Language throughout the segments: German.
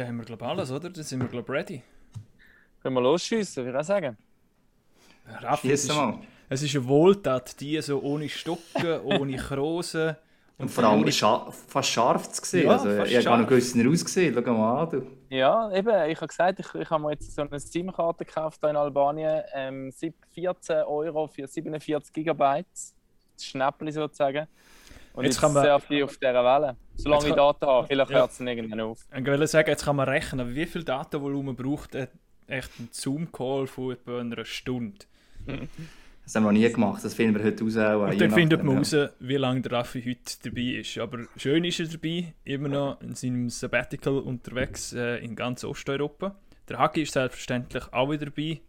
dann haben wir, glaube ich, alles, oder? Dann sind wir, glaube ich, ready. Können wir losschiessen, würde ich auch sagen. Raffi, es, ist, es ist eine Wohltat, die so ohne Stocken, ohne Krosen. Und, vor allem ohne... scha fast scharf zu sehen. Ja, also, ich habe gar noch gewusst ausgesehen. Schau mal an. Du. Ja, eben. Ich habe gesagt, ich, ich habe mir jetzt so eine SIM-Karte gekauft in Albanien. Ähm, 14 Euro für 47 Gigabyte. Das Schnäppchen sozusagen. Und jetzt, jetzt kann man surfe auf dieser Welle. Solange ich Daten habe, vielleicht hört es dann irgendwann auf. Ich wollte sagen, jetzt kann man rechnen, wie viel Datenvolumen braucht echt ein Zoom-Call von etwa einer Stunde. Das haben wir noch nie gemacht, das finden wir heute raus. Auch, Und dann findet man raus, wie lange der Raffi heute dabei ist. Aber schön ist er dabei, immer noch in seinem Sabbatical unterwegs äh, in ganz Osteuropa. Der Hagi ist selbstverständlich auch wieder dabei.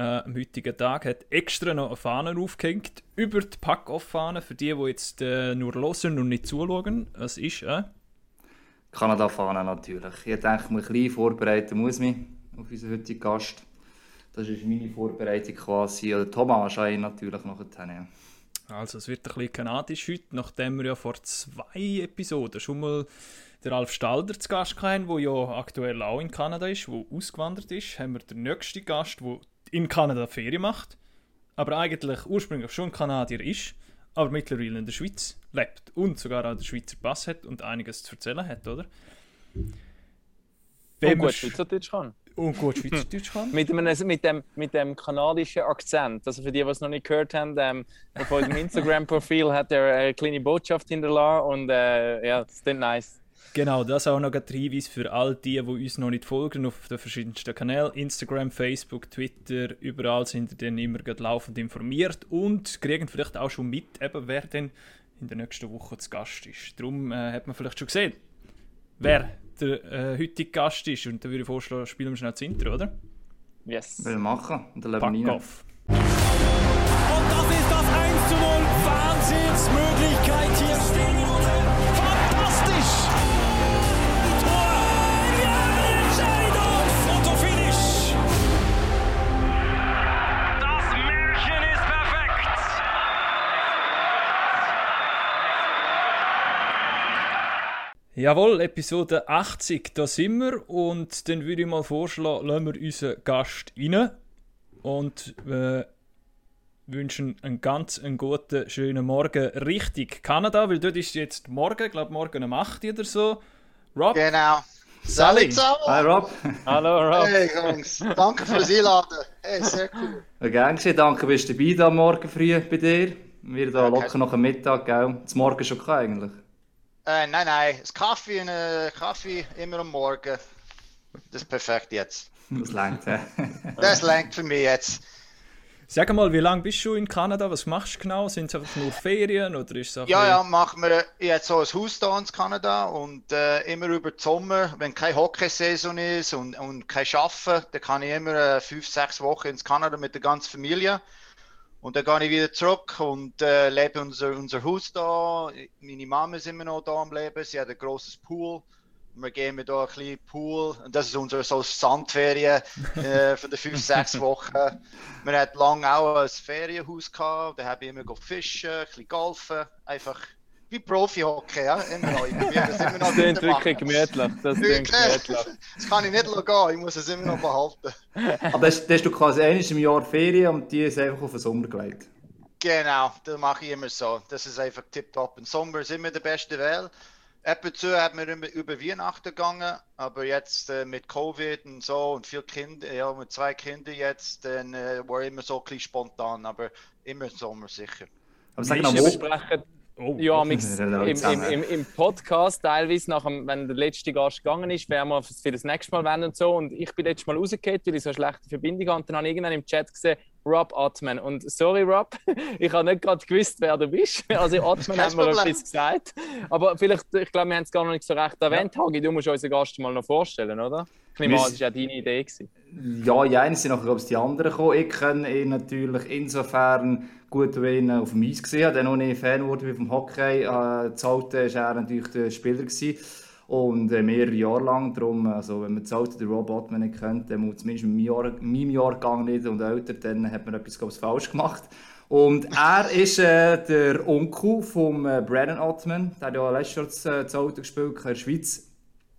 Äh, am heutigen Tag hat extra noch eine Fahne aufgehängt, über die Pack-Off-Fahne, für die, die jetzt äh, nur hören und nicht zuschauen. Was ist, äh? Kanada-Fahne natürlich. Ich denke, ein bisschen vorbereiten muss mich auf unseren heutigen Gast. Das ist meine Vorbereitung quasi. Oder Thomas Schein natürlich noch. Ja. Also es wird ein bisschen kanadisch heute, nachdem wir ja vor zwei Episoden schon mal der Alf Stalder zu Gast hatten, der ja aktuell auch in Kanada ist, der ausgewandert ist, haben wir den nächsten Gast, der in Kanada Ferien macht, aber eigentlich ursprünglich schon Kanadier ist, aber mittlerweile in der Schweiz lebt und sogar auch den Schweizer Pass hat und einiges zu erzählen hat, oder? Wenn und gut Schweizerdeutsch kann. Und gut Schweizerdeutsch kann. mit, einem, mit, dem, mit dem kanadischen Akzent. Also für die, die es noch nicht gehört haben, ähm, auf eurem Instagram-Profil hat er eine kleine Botschaft hinterlassen und äh, ja, das ist nice. Genau, das auch noch ein Hinweis für all die, die uns noch nicht folgen auf den verschiedensten Kanälen. Instagram, Facebook, Twitter, überall sind ihr dann immer laufend informiert und kriegen vielleicht auch schon mit, eben, wer denn in der nächsten Woche zu Gast ist. Darum äh, hat man vielleicht schon gesehen, wer der äh, heutige Gast ist. Und dann würde ich vorschlagen, spielen wir schnell das Intro, oder? Yes. Will machen. Und dann Pack auf. Und das ist das 1 zu 0. Wahnsinnsmöglichkeit hier. Jawohl, Episode 80, da sind wir. Und dann würde ich mal vorschlagen, lassen wir unseren Gast rein und äh, wünschen einen ganz einen guten, schönen Morgen Richtig Kanada, weil dort ist jetzt morgen, ich glaube morgen um 8 oder so. Rob? Genau. Salut zusammen! Hi Rob! Hallo Rob! Hey Jungs, danke fürs Einladen. Hey, sehr cool. Ja, gern geschehen, danke, bist du dabei da morgen früh bei dir. Wir da ja, locker noch am Mittag, gell? Zum Morgen schon eigentlich. Äh, nein, nein, das Kaffee, äh, Kaffee immer am Morgen. Das ist perfekt jetzt. Das langt, ja. das langt für mich jetzt. Sag mal, wie lange bist du in Kanada? Was machst du genau? Sind es einfach nur Ferien oder ist es Ja, ja, machen wir jetzt so ein Haus da in Kanada und äh, immer über den Sommer, wenn keine Hockeysaison ist und, und kein Arbeiten, dann kann ich immer äh, fünf, sechs Wochen ins Kanada mit der ganzen Familie. Und dann gehe ich wieder zurück und äh, lebe unser, unser Haus da. Meine Mama ist immer noch da am Leben. Sie hat ein großes Pool. Und wir gehen da ein bisschen Pool. Und das ist unsere so Sandferien äh, von den fünf, sechs Wochen. Wir hatten lange auch ein Ferienhaus gehabt. Da habe ich immer fischen, ein bisschen golfen. Einfach wie Profi-Hockey, ja? Immer noch. Ich das immer noch Das wirklich gemütlich. Das gemütlich. Das kann ich nicht gehen, ich muss es immer noch behalten. Aber das, das hast du quasi einmal im Jahr Ferien und die ist einfach auf den Sommer gelegt? Genau, das mache ich immer so. Das ist einfach tipptopp. Im Sommer ist immer der beste Wahl. Ab und zu hat man immer über Weihnachten gegangen, aber jetzt äh, mit Covid und so und viele Kinder, ja, mit zwei Kindern jetzt, dann äh, war immer so ein bisschen spontan, aber immer im Sommer sicher. Aber sag mal, wo, Oh, ja, im, im, im, im, Podcast teilweise, nach dem, wenn der letzte Gast gegangen ist, werden wir für das nächste Mal wenden und so. Und ich bin letztes Mal rausgekehrt, weil ich so eine schlechte Verbindung hatte. Und dann habe ich irgendwann im Chat gesehen, Rob Atman. Und sorry, Rob, ich habe nicht gerade gewusst, wer du bist. Also, Atman hat mir etwas gesagt. Aber vielleicht, ich glaube, wir haben es gar noch nicht so recht erwähnt. Ja. Hagi, du musst unseren Gast mal noch vorstellen, oder? Ich nehme an, das war ja deine Idee. Gewesen. Ja, ja, sind nachher, die anderen gekommen. Ich kenne ihn natürlich insofern gut, ich ihn auf dem Eis gesehen habe. Dann noch nicht Fan wurde wie vom Hockey. Äh, Zalte war er natürlich der Spieler. Gewesen. Und äh, mehrere Jahre lang. Darum, also, wenn man Zalte den Rob Botman nicht kennt, dann muss zumindest in meinem, Jahr, meinem Jahrgang nicht und älter, dann hat man etwas glaube falsch gemacht. Und er ist äh, der Onkel von äh, Brandon Ottman. Der hat ja letztes Jahr äh, das Auto gespielt in der Schweiz.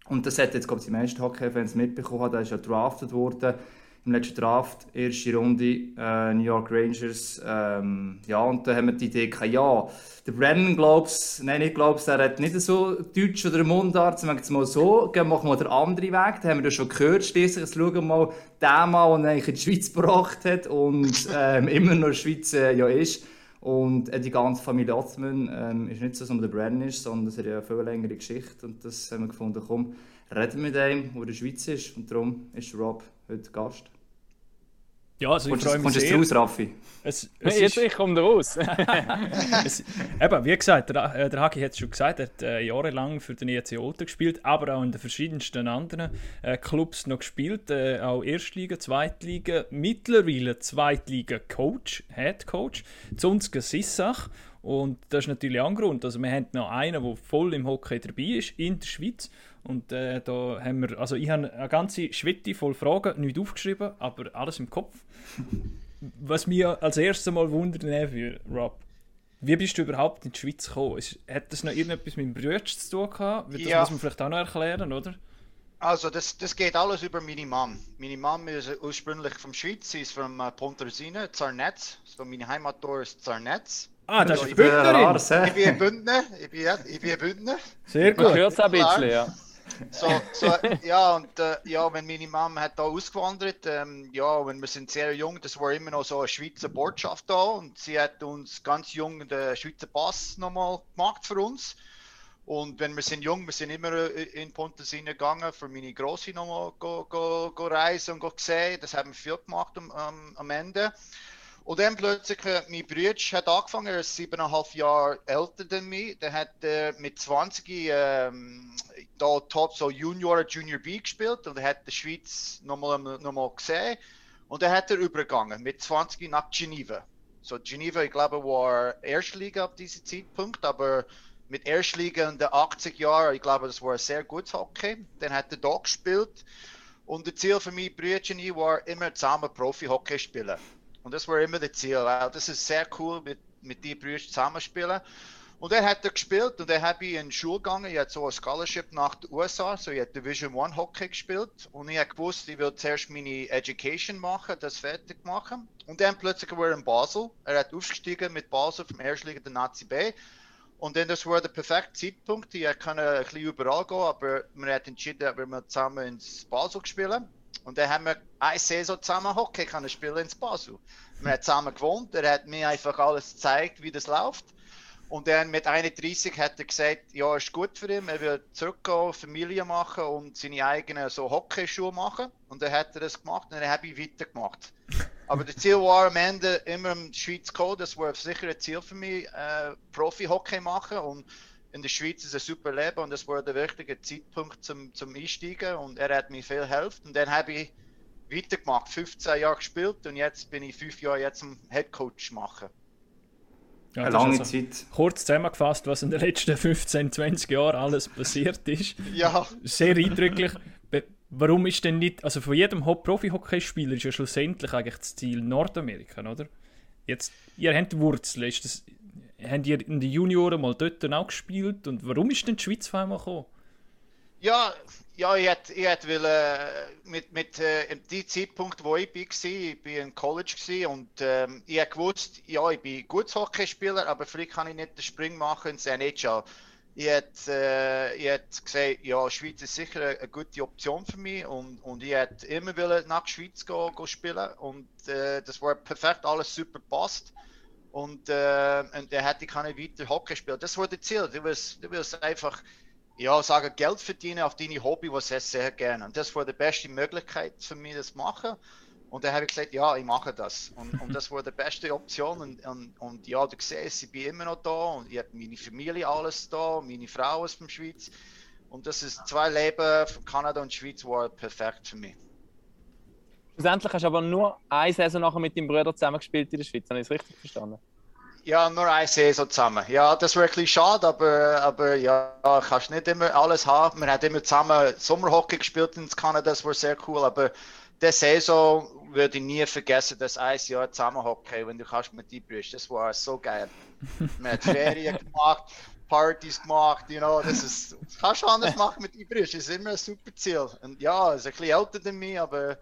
Und das hat jetzt, glaube ich, die meisten Hockey-Fans mitbekommen. Der ist ja drafted worden im letzten Draft, erste Runde, äh, New York Rangers. Ähm, ja, und da haben wir die Idee gehabt, ja, der Brennan, glaubst nein, ich glaube, der hat nicht so Deutsch oder Mundart, sagen wir jetzt mal so, gehen machen wir den anderen Weg, den haben wir ja schon gehört, schließlich, jetzt schauen wir mal den Mann, der eigentlich in die Schweiz gebracht hat und ähm, immer noch in der Schweiz äh, ja ist. Und äh, die ganze Familie Othman ähm, ist nicht so, dass man der Brennan ist, sondern es hat ja eine viel längere Geschichte und das haben wir gefunden, komm, reden wir mit dem, der in der Schweiz ist und darum ist Rob heute Gast. Ja, also ich freue mich sehr. Kommst du raus, Raffi? Es, es Jetzt, ist, ich komme raus. es, eben, wie gesagt, der, äh, der Haki hat es schon gesagt, er hat äh, jahrelang für den EC Olten gespielt, aber auch in den verschiedensten anderen äh, Clubs noch gespielt, äh, auch Erstliga, Zweitliga, mittlerweile Zweitliga-Coach, Head Coach, Zunzke Sissach und das ist natürlich auch ein Grund, also wir haben noch einen, der voll im Hockey dabei ist, in der Schweiz und äh, da haben wir, also ich habe eine ganze Schwitte voll Fragen, nicht aufgeschrieben, aber alles im Kopf. Was mir als erstes mal wundert, für Rob, wie bist du überhaupt in die Schweiz gekommen? Ist, hat das noch irgendetwas mit dem Brüder zu tun gehabt? Das ja. muss man vielleicht auch noch erklären, oder? Also das, das geht alles über meine Mom. Meine Mom ist ursprünglich vom Schweiz, sie ist von äh, Pontresina, Zarnetz. So meine Heimatdorf ist Zarnetz. Ah, das ist Bündnerin. Ich bin ein Bündner, ich bin, ich bin ein Bündner. Sehr gut. Hört ein bisschen, ja. So, so, ja, und äh, ja, wenn meine Mama hat da ausgewandert, ähm, ja, wenn wir sind sehr jung, das war immer noch so eine Schweizer Botschaft da und sie hat uns ganz jung den Schweizer Pass nochmal gemacht für uns. Und wenn wir sind jung, wir sind immer äh, in Pontesina gegangen, für meine Große nochmal go, go, go reisen und go sehen. Das haben wir viel gemacht am, am, am Ende. Und dann plötzlich, äh, mein Bruder hat angefangen, er ist siebeneinhalb Jahre älter als mich. Der hat äh, mit 20 ähm, da top so Junior Junior B gespielt und er hat die Schweiz nochmal noch mal gesehen. Und dann hat er übergegangen mit 20 nach Geneva. So Geneva, ich glaube, war Erstliga ab diesem Zeitpunkt, aber mit Erstliga in den 80 Jahren, ich glaube, das war ein sehr gutes Hockey. Dann hat er da gespielt. Und das Ziel für mich, Brüder war immer zusammen Profi-Hockey spielen. Und das war immer das Ziel, weil das ist sehr cool, mit, mit den Brüdern zusammenspielen. Und er hat er gespielt und dann habe ich in die Schule gegangen. Ich hatte so ein Scholarship nach den USA, so ich habe Division One Hockey gespielt. Und ich habe gewusst, ich will zuerst meine Education machen, das fertig machen. Und dann plötzlich war er in Basel. Er hat aufgestiegen mit Basel vom Erstliga der Nazi B. Und dann das war der perfekte Zeitpunkt. Ich konnte ein bisschen überall gehen, aber wir hat entschieden, dass wir zusammen ins Basel spielen. Und dann haben wir eine Saison zusammen Hockey können spielen in Basel. Wir haben zusammen gewohnt, er hat mir einfach alles gezeigt, wie das läuft. Und dann mit 31 hat er gesagt, ja, ist gut für ihn, er will zurückgehen, Familie machen und seine eigenen so Hockeyschuhe machen. Und dann hat er das gemacht und dann habe ich weitergemacht. Aber das Ziel war am Ende immer die Schweiz kommen, das war sicher ein Ziel für mich, äh, Profi-Hockey machen. Und in der Schweiz ist ein super Leben und das war der richtige Zeitpunkt zum, zum Einsteigen und er hat mir viel geholfen. Und dann habe ich weitergemacht, 15 Jahre gespielt und jetzt bin ich fünf Jahre jetzt am Headcoach machen. Ja, eine lange also Zeit. Kurz zusammengefasst, was in den letzten 15, 20 Jahren alles passiert ist. Ja. Sehr eindrücklich. Warum ist denn nicht, also von jedem Profi-Hockeyspieler ist ja schlussendlich eigentlich das Ziel Nordamerika, oder? Jetzt, ihr habt Wurzeln, ist das Habt ihr in den Junioren mal dort auch gespielt? Und warum ist denn die Schweiz auf einmal gekommen? Ja, ja, ich hätte, ich hätte will, äh, mit, mit äh, dem Zeitpunkt, wo ich war, ich war im College und ähm, ich habe gewusst, ja, ich bin guter Hockeyspieler, aber vielleicht kann ich nicht den Spring machen ins NHL. Ich hätte, äh, ich hätte gesagt, ja, Schweiz ist sicher eine, eine, gute Option für mich und, und ich hätte immer will nach Schweiz gehen, gehen spielen und äh, das war perfekt, alles super passt. Und, äh, und er hätte keine weiter Hockey spielen. Das war das Ziel. Du willst, du willst einfach ja, sagen, Geld verdienen auf deine Hobby, was ich sehr gerne. Und das war die beste Möglichkeit für mich, das zu machen. Und dann habe ich gesagt, ja, ich mache das. Und, und das war die beste Option. Und, und, und ja, du siehst, ich bin immer noch da und ich habe meine Familie alles da, meine Frau von der Schweiz. Und das ist zwei Leben von Kanada und Schweiz war perfekt für mich. Schlussendlich hast du aber nur eine Saison nachher mit deinem Bruder zusammengespielt in der Schweiz, habe ich es richtig verstanden? Ja, nur eine Saison zusammen. Ja, das ist wirklich schade, aber, aber ja, kannst nicht immer alles haben. Wir haben immer zusammen Sommerhockey gespielt in Kanada, das war sehr cool, aber der Saison würde ich nie vergessen, das ein Jahr zusammen Hockey, wenn du kannst mit dir bist. Das war so geil. Wir haben Ferien gemacht, Partys gemacht, you know, das ist, das kannst du anders machen mit Ibrisch, das ist immer ein super Ziel. Und ja, ist ein bisschen älter als mich, aber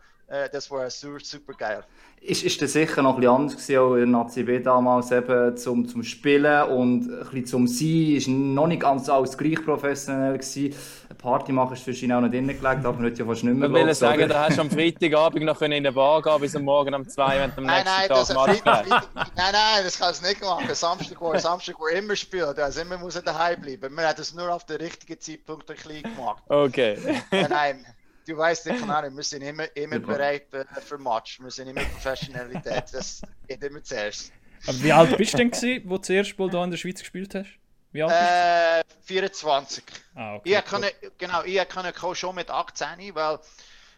das war super, super geil. Ist, ist das sicher noch ein bisschen anders gewesen, auch in ACB damals eben zum, zum Spielen und ein bisschen zum Sein, ist noch nicht ganz alles gleich professionell gewesen. Eine Party machen ist wahrscheinlich auch noch drinnen gelegt, aber heute ja fast nicht mehr. Ich will sagen, da hast du am Freitagabend noch in eine Bar gehen bis am Morgen um zwei, wenn du am Nein, nächsten nein, Tag das Match Freitag, spielst. Freitag, nein, nein, das kannst du nicht machen. Samstag war, Samstag war immer spielen, also immer muss er daheim bleiben. Wir haben das nur auf den richtigen Zeitpunkt ein bisschen gemacht. Okay. Nein, nein, du weißt, auch, wir sind immer, immer bereit äh, für Match. Wir sind immer Professionalität. Das geht immer zuerst. Aber wie alt bist du denn, gewesen, wo du das erste Mal hier in der Schweiz gespielt hast? Wie alt bist Äh, 24. du? Ah, okay. Ich kann, genau, ich kann schon mit 18, weil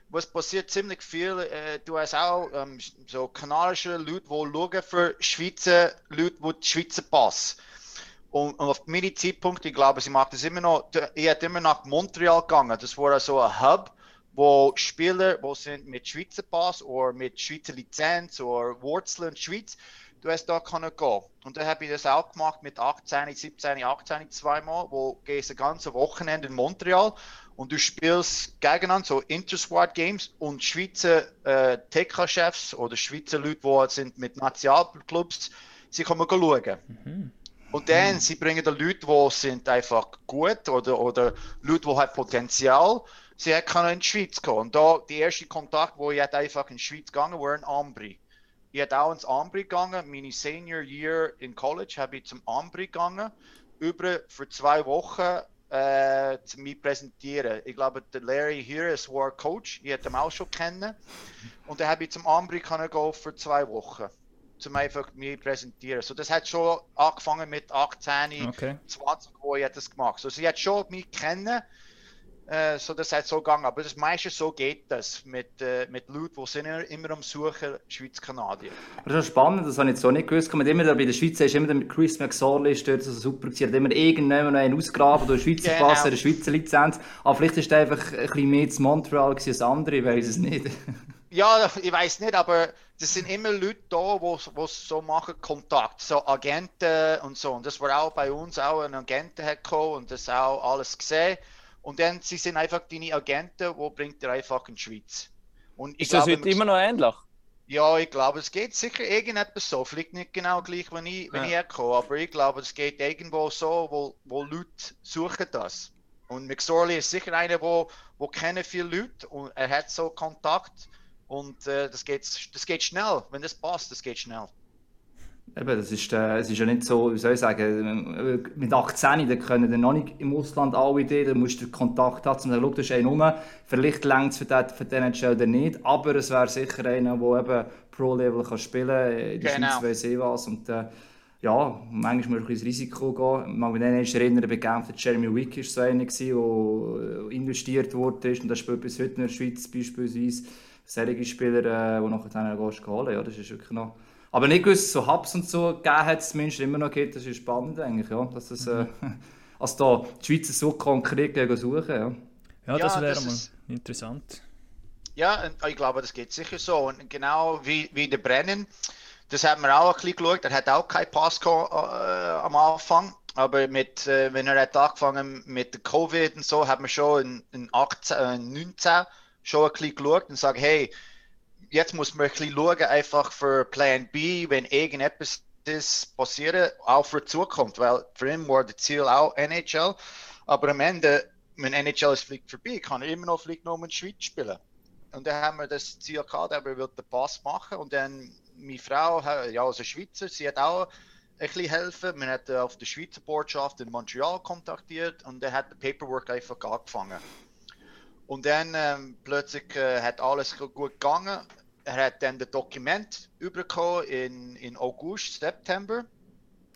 was passiert ziemlich viel. Äh, du hast auch ähm, so kanadische Leute, die schauen für Schweizer Leute, die die Schweizer Pass. Und, und auf meine Zeitpunkt, ich glaube, sie macht das immer noch, ich hätte immer nach Montreal gegangen. Das war so ein Hub, wo Spieler, wo sind mit Schweizer Pass oder mit Schweizer Lizenz oder Wurzeln in der Schweiz, du hast da können gehen. Und dann habe ich das auch gemacht mit 18, 17, 18 zweimal, wo gehst ein ganzes Wochenende in Montreal und du spielst gegeneinander so Intersquad Games und Schweizer äh, TK-Chefs oder Schweizer Leute, die sind mit Nationalclubs, sie kommen schauen. Und dann, sie bringen da Leute, die sind einfach gut oder, oder Leute, die haben Potenzial. Sie können in die Schweiz kommen. Und da, der erste Kontakt, wo ich einfach in die Schweiz gegangen, war in Ambri. Ich hätte auch ins Ambri gegangen. Meine Senior Year in College habe ich zum Ambri gegangen. Über für zwei Wochen äh, zu mich präsentieren. Ich glaube, der Larry hier ist war Coach. Ich hätte ihn auch schon kennen. Und dann habe ich zum Ambri können gehen für zwei Wochen. Zum einfach mich präsentieren. So, das hat schon angefangen mit 18, Okay. 20, wo ich das gemacht So, sie hat schon mich kennen. Äh, so, das hat so gegangen. Aber das meiste so geht das mit, äh, mit Leuten, die sind immer, immer am Suchen, Schweiz-Kanadier. Aber das ist spannend, das habe ich jetzt so nicht gewusst. Man immer da bei der Schweiz ist immer der mit Chris McSorley ist dort so super gewesen. Er hat immer irgendjemand einen ausgraben, oder einen Schweizer Genau. Pass, eine Schweizer Lizenz. Aber vielleicht ist er einfach ein bisschen mehr zu Montreal als andere, ich weiß es nicht. Ja, ich weiß nicht, aber das sind immer Leute da, wo so machen Kontakt, so Agenten und so. Und das war auch bei uns auch ein Agenten hat gekommen und das auch alles gesehen. Und dann sie sind einfach deine Agenten, wo bringt ihr einfach in die Schweiz. Und ich Ist das glaube, heute immer noch ähnlich? Ja, ich glaube, es geht sicher irgendetwas so. Vielleicht nicht genau gleich, wenn ich, wenn Ja. ich herkomme, aber ich glaube, es geht irgendwo so, wo, wo Leute suchen das. Und McSorley ist sicher einer, wo, wo kennen viele Leute und er hat so Kontakt und äh, das, geht, das geht schnell. Wenn das passt, das geht schnell. Eben, das ist, äh, es ist ja nicht so, wie soll ich sagen, äh, mit 18, da können dann noch nicht im Ausland alle Ideen, da musst du Kontakt haben, um zu sagen, schau, das ist rum, vielleicht längt es für den, für den NHL oder nicht, aber es wäre sicher einer, der eben Pro-Level kann spielen kann, in der Genau. Schweiz ich was und äh, ja, manchmal muss man ein bisschen ins Risiko gehen. Ich mag mich erinnern, bei Genf, der Jeremy Wick war so einer, der investiert wurde und der spielt bis heute in der Schweiz beispielsweise. Solche Spieler, äh, die nachher dann gehst holen, ja, das ist wirklich noch... Aber nicht gewusst, so Hubs und so gegeben hat es zumindest immer noch gibt, das ist spannend eigentlich, ja. Dass das, äh, als da die Schweizer so konkret gehen suchen, ja. Ja, das Ja, wäre mal ist- interessant. Ja, und ich glaube, das geht sicher so. Und genau wie, wie der Brennen, das haben wir auch ein bisschen geschaut. Er hat auch keinen Pass gehabt, äh, am Anfang. Aber mit, äh, wenn er hat angefangen mit der Covid und so, haben wir schon in, in 18, äh, 19 schon ein bisschen geschaut und gesagt, hey, jetzt muss man ein bisschen schauen, einfach für Plan B, wenn irgendetwas ist passieren, auch für die Zukunft, weil für ihn war das Ziel auch NHL. Aber am Ende, wenn NHL ist vielleicht vorbei, kann er immer noch vielleicht noch in der Schweiz spielen. Und dann haben wir das Ziel gehabt, aber er will den Pass machen. Und dann meine Frau, ja, also Schweizer, sie hat auch ein bisschen helfen. Man hat äh, auf der Schweizer Botschaft in Montreal kontaktiert und dann hat der Paperwork einfach angefangen. Und dann ähm, plötzlich äh, hat alles gut gegangen. Er hat dann das Dokument übergekommen in, in August, September.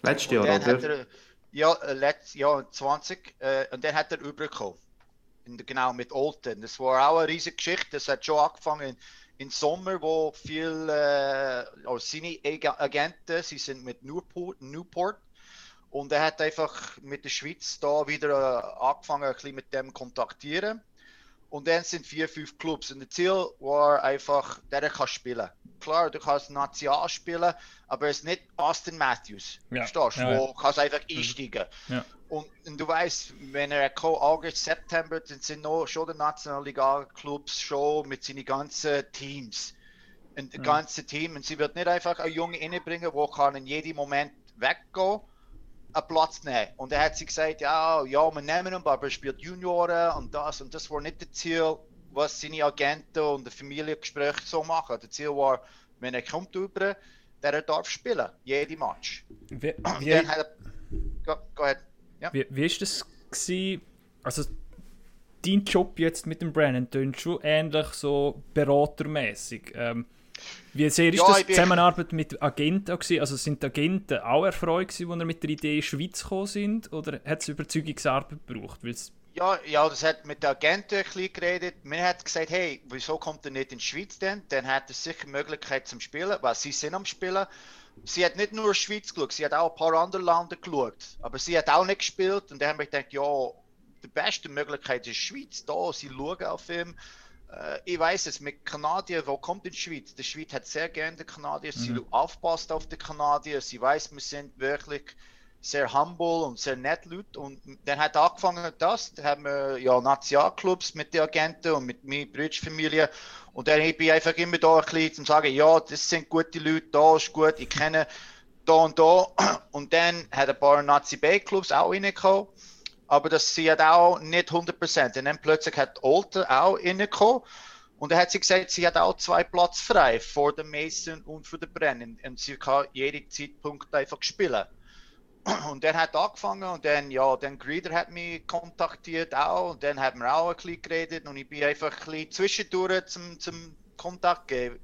Letztes Jahr, oder? er, ja, äh, letztes Jahr 20, äh, und dann hat er der- genau, mit Olten. Das war auch eine riesige Geschichte. Das hat schon angefangen im Sommer, wo viel, äh, also seine Ag- Agenten, sie sind mit Newport, Newport und er hat einfach mit der Schweiz da wieder äh, angefangen, ein bisschen mit dem kontaktieren. Und dann sind vier, fünf Clubs. Und das Ziel war einfach, der kann spielen. Klar, du kannst National spielen, aber es ist nicht Austin Matthews. Ja. Verstehst du? Ja, wo kannst einfach mhm. einsteigen. Ja. Und, und, du weißt, wenn er kommt, August, September, dann sind noch schon die Nationalliga-Clubs schon mit seinen ganzen Teams. Ein mhm. ganzes Team. Und sie wird nicht einfach einen Jungen reinbringen, der kann in jedem Moment weggehen einen Platz nehmen. Und er hat sich gesagt, ja, ja, wir nehmen ihn, aber er spielt Junioren und das und das war nicht das Ziel, was seine Agenten und die Familiengespräche so machen. Das Ziel war, wenn er kommt über, der er darf spielen, jede Match. Wie, wie, dann hat er, go, go ahead. Ja. Wie, wie ist das gewesen? Also dein Job jetzt mit dem Brennan tönt schon ähnlich so beratermäßig. Ähm, wie sehr ist ja, das Zusammenarbeit mit Agenten gewesen? Also sind die Agenten auch erfreut gewesen, als er mit der Idee Schweiz gekommen sind? Oder hat es Überzeugungsarbeit gebraucht? Weil's ja, ja, das hat mit den Agenten ein bisschen geredet. Man hat gesagt, hey, wieso kommt er nicht in die Schweiz denn? Dann hat er sicher Möglichkeit zum Spielen, weil sie sind am Spielen. Sie hat nicht nur Schweiz geschaut, sie hat auch ein paar andere Länder geschaut. Aber sie hat auch nicht gespielt und dann haben wir gedacht, ja, die beste Möglichkeit ist Schweiz. Da, sie schauen auf ihn. Äh, ich weiß es, mit Kanadier, wo kommt in die Schweiz? Die Schweiz hat sehr gerne die Kanadier, mhm. sie aufpasst auf die Kanadier, sie weiß, wir sind wirklich sehr humble und sehr nett Leute. Und dann hat angefangen das, da haben wir ja Nationalclubs mit den Agenten und mit meiner Brüderfamilie. Und dann bin ich einfach immer da ein bisschen zum sagen, ja, das sind gute Leute, da ist gut, ich kenne da und da. Und dann hat ein paar Nazi-B-Clubs auch reingekommen aber das sie hat auch nicht 100%. Und dann plötzlich hat Olter auch reingekommen und dann hat sie gesagt, sie hat auch zwei Plätze frei vor dem Mason und für den Brennen und sie kann jeden Zeitpunkt einfach spielen. Und dann hat angefangen und dann, ja, dann Greeder hat mich kontaktiert auch und dann haben wir auch ein bisschen geredet und ich bin einfach ein bisschen zwischendurch zum, zum Kontakt gegeben.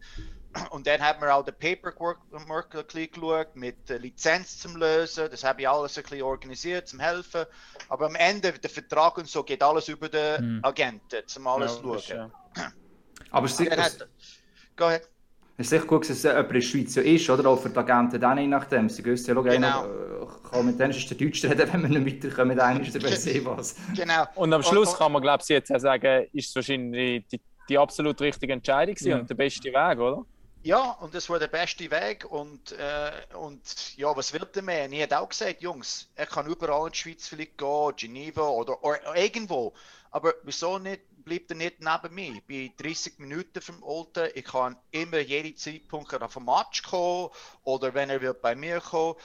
Und dann haben wir auch den Paperwork ein bisschen geschaut, mit Lizenz zum Lösen. Das habe ich alles ein bisschen organisiert, zum Helfen. Aber am Ende, der Vertrag und so, geht alles über den hm. Agenten, zum alles ja, schauen. Ja. Aber es ist sicher. Go ahead. Es ist sicher gut, dass es jemand in der Schweiz ist, oder? Auch für die Agenten dann, je nachdem. Sie wissen ja, genau. Einer, kann mit denen ist der Deutsch reden, wenn wir nicht weiterkommen, dann ist der besser was. Genau. Und am Schluss kann man, glaube ich, jetzt auch sagen, ist es wahrscheinlich die, die absolut richtige Entscheidung ja. und der beste Weg, oder? Ja, und das war der beste Weg. Und, äh, und ja, was will der mehr? Ich hätte auch gesagt, Jungs, er kann überall in die Schweiz vielleicht gehen, Geneva oder, oder irgendwo. Aber wieso nicht, bleibt er nicht neben mir? Bin 30 Minuten vom Alten. Ich kann immer jeden Zeitpunkt auf ein Match kommen oder wenn er will bei mir kommen.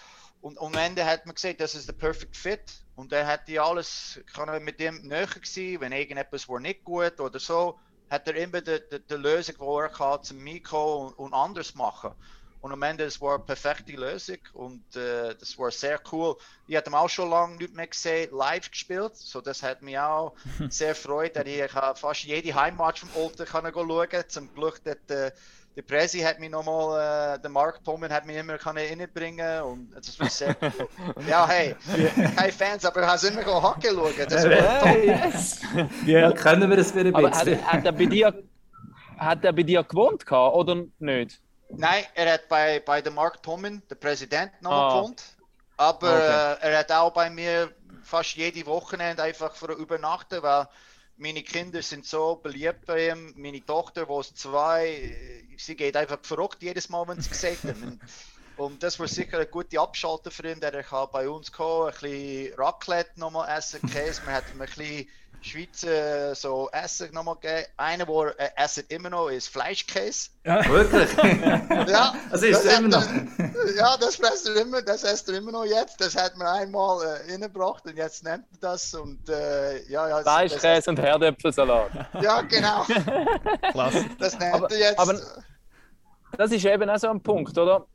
Und am Ende hat man gesagt, das ist der Perfect Fit. Und hat die alles, kann er mit dem näher gewesen, wenn irgendetwas war nicht gut oder so hat er immer die, die, die Lösung, die er kann, zum Mikro und, und, anders machen. Und am Ende, es war eine perfekte Lösung und äh, das war sehr cool. Ich hatte auch schon lange nicht mehr gesehen, live gespielt, so das hat mich auch sehr gefreut, dass ich fast jede Heimmatch vom Olten kann schauen kann. Zum Glück, dass, äh, der Presi hat mich nochmal, äh, der Mark Pullman hat mich immer reinbringen und das war sehr cool. ja, hey, keine Fans, aber du hast immer Hockey schauen. Das war toll. Yes. Ja, können wir das wieder ein bisschen. Hat, hat, er bei dir, hat er bei dir gewohnt oder nicht? Nein, er hat bei, bei der Mark Pullman, der Präsident, noch ah. gewohnt. Aber okay. äh, er hat auch bei mir fast jede Wochenende einfach für übernachten, weil meine Kinder sind so beliebt bei ihm. Meine Tochter, wo es zwei, sie geht einfach verrückt jedes Mal, wenn sie gesagt haben. Und das war sicher eine gute Abschalter für ihn, der kann bei uns kommen, ein bisschen Raclette nochmal essen, Käse, man hat ihm ein bisschen Schweizer so Essen nochmal gegeben. Einer, der äh, essen immer noch, ist Fleischkäse. Ja. Wirklich? ja. Das ist das immer noch. ja, das frisst er immer, das esst er immer noch jetzt. Das hat man einmal äh, reingebracht und jetzt nennt er das und äh, ja, ja. Fleischkäse und Herdöpfelsalat. ja, genau. Klasse. Das nennt aber, er jetzt. Aber das ist eben auch so ein Punkt, oder?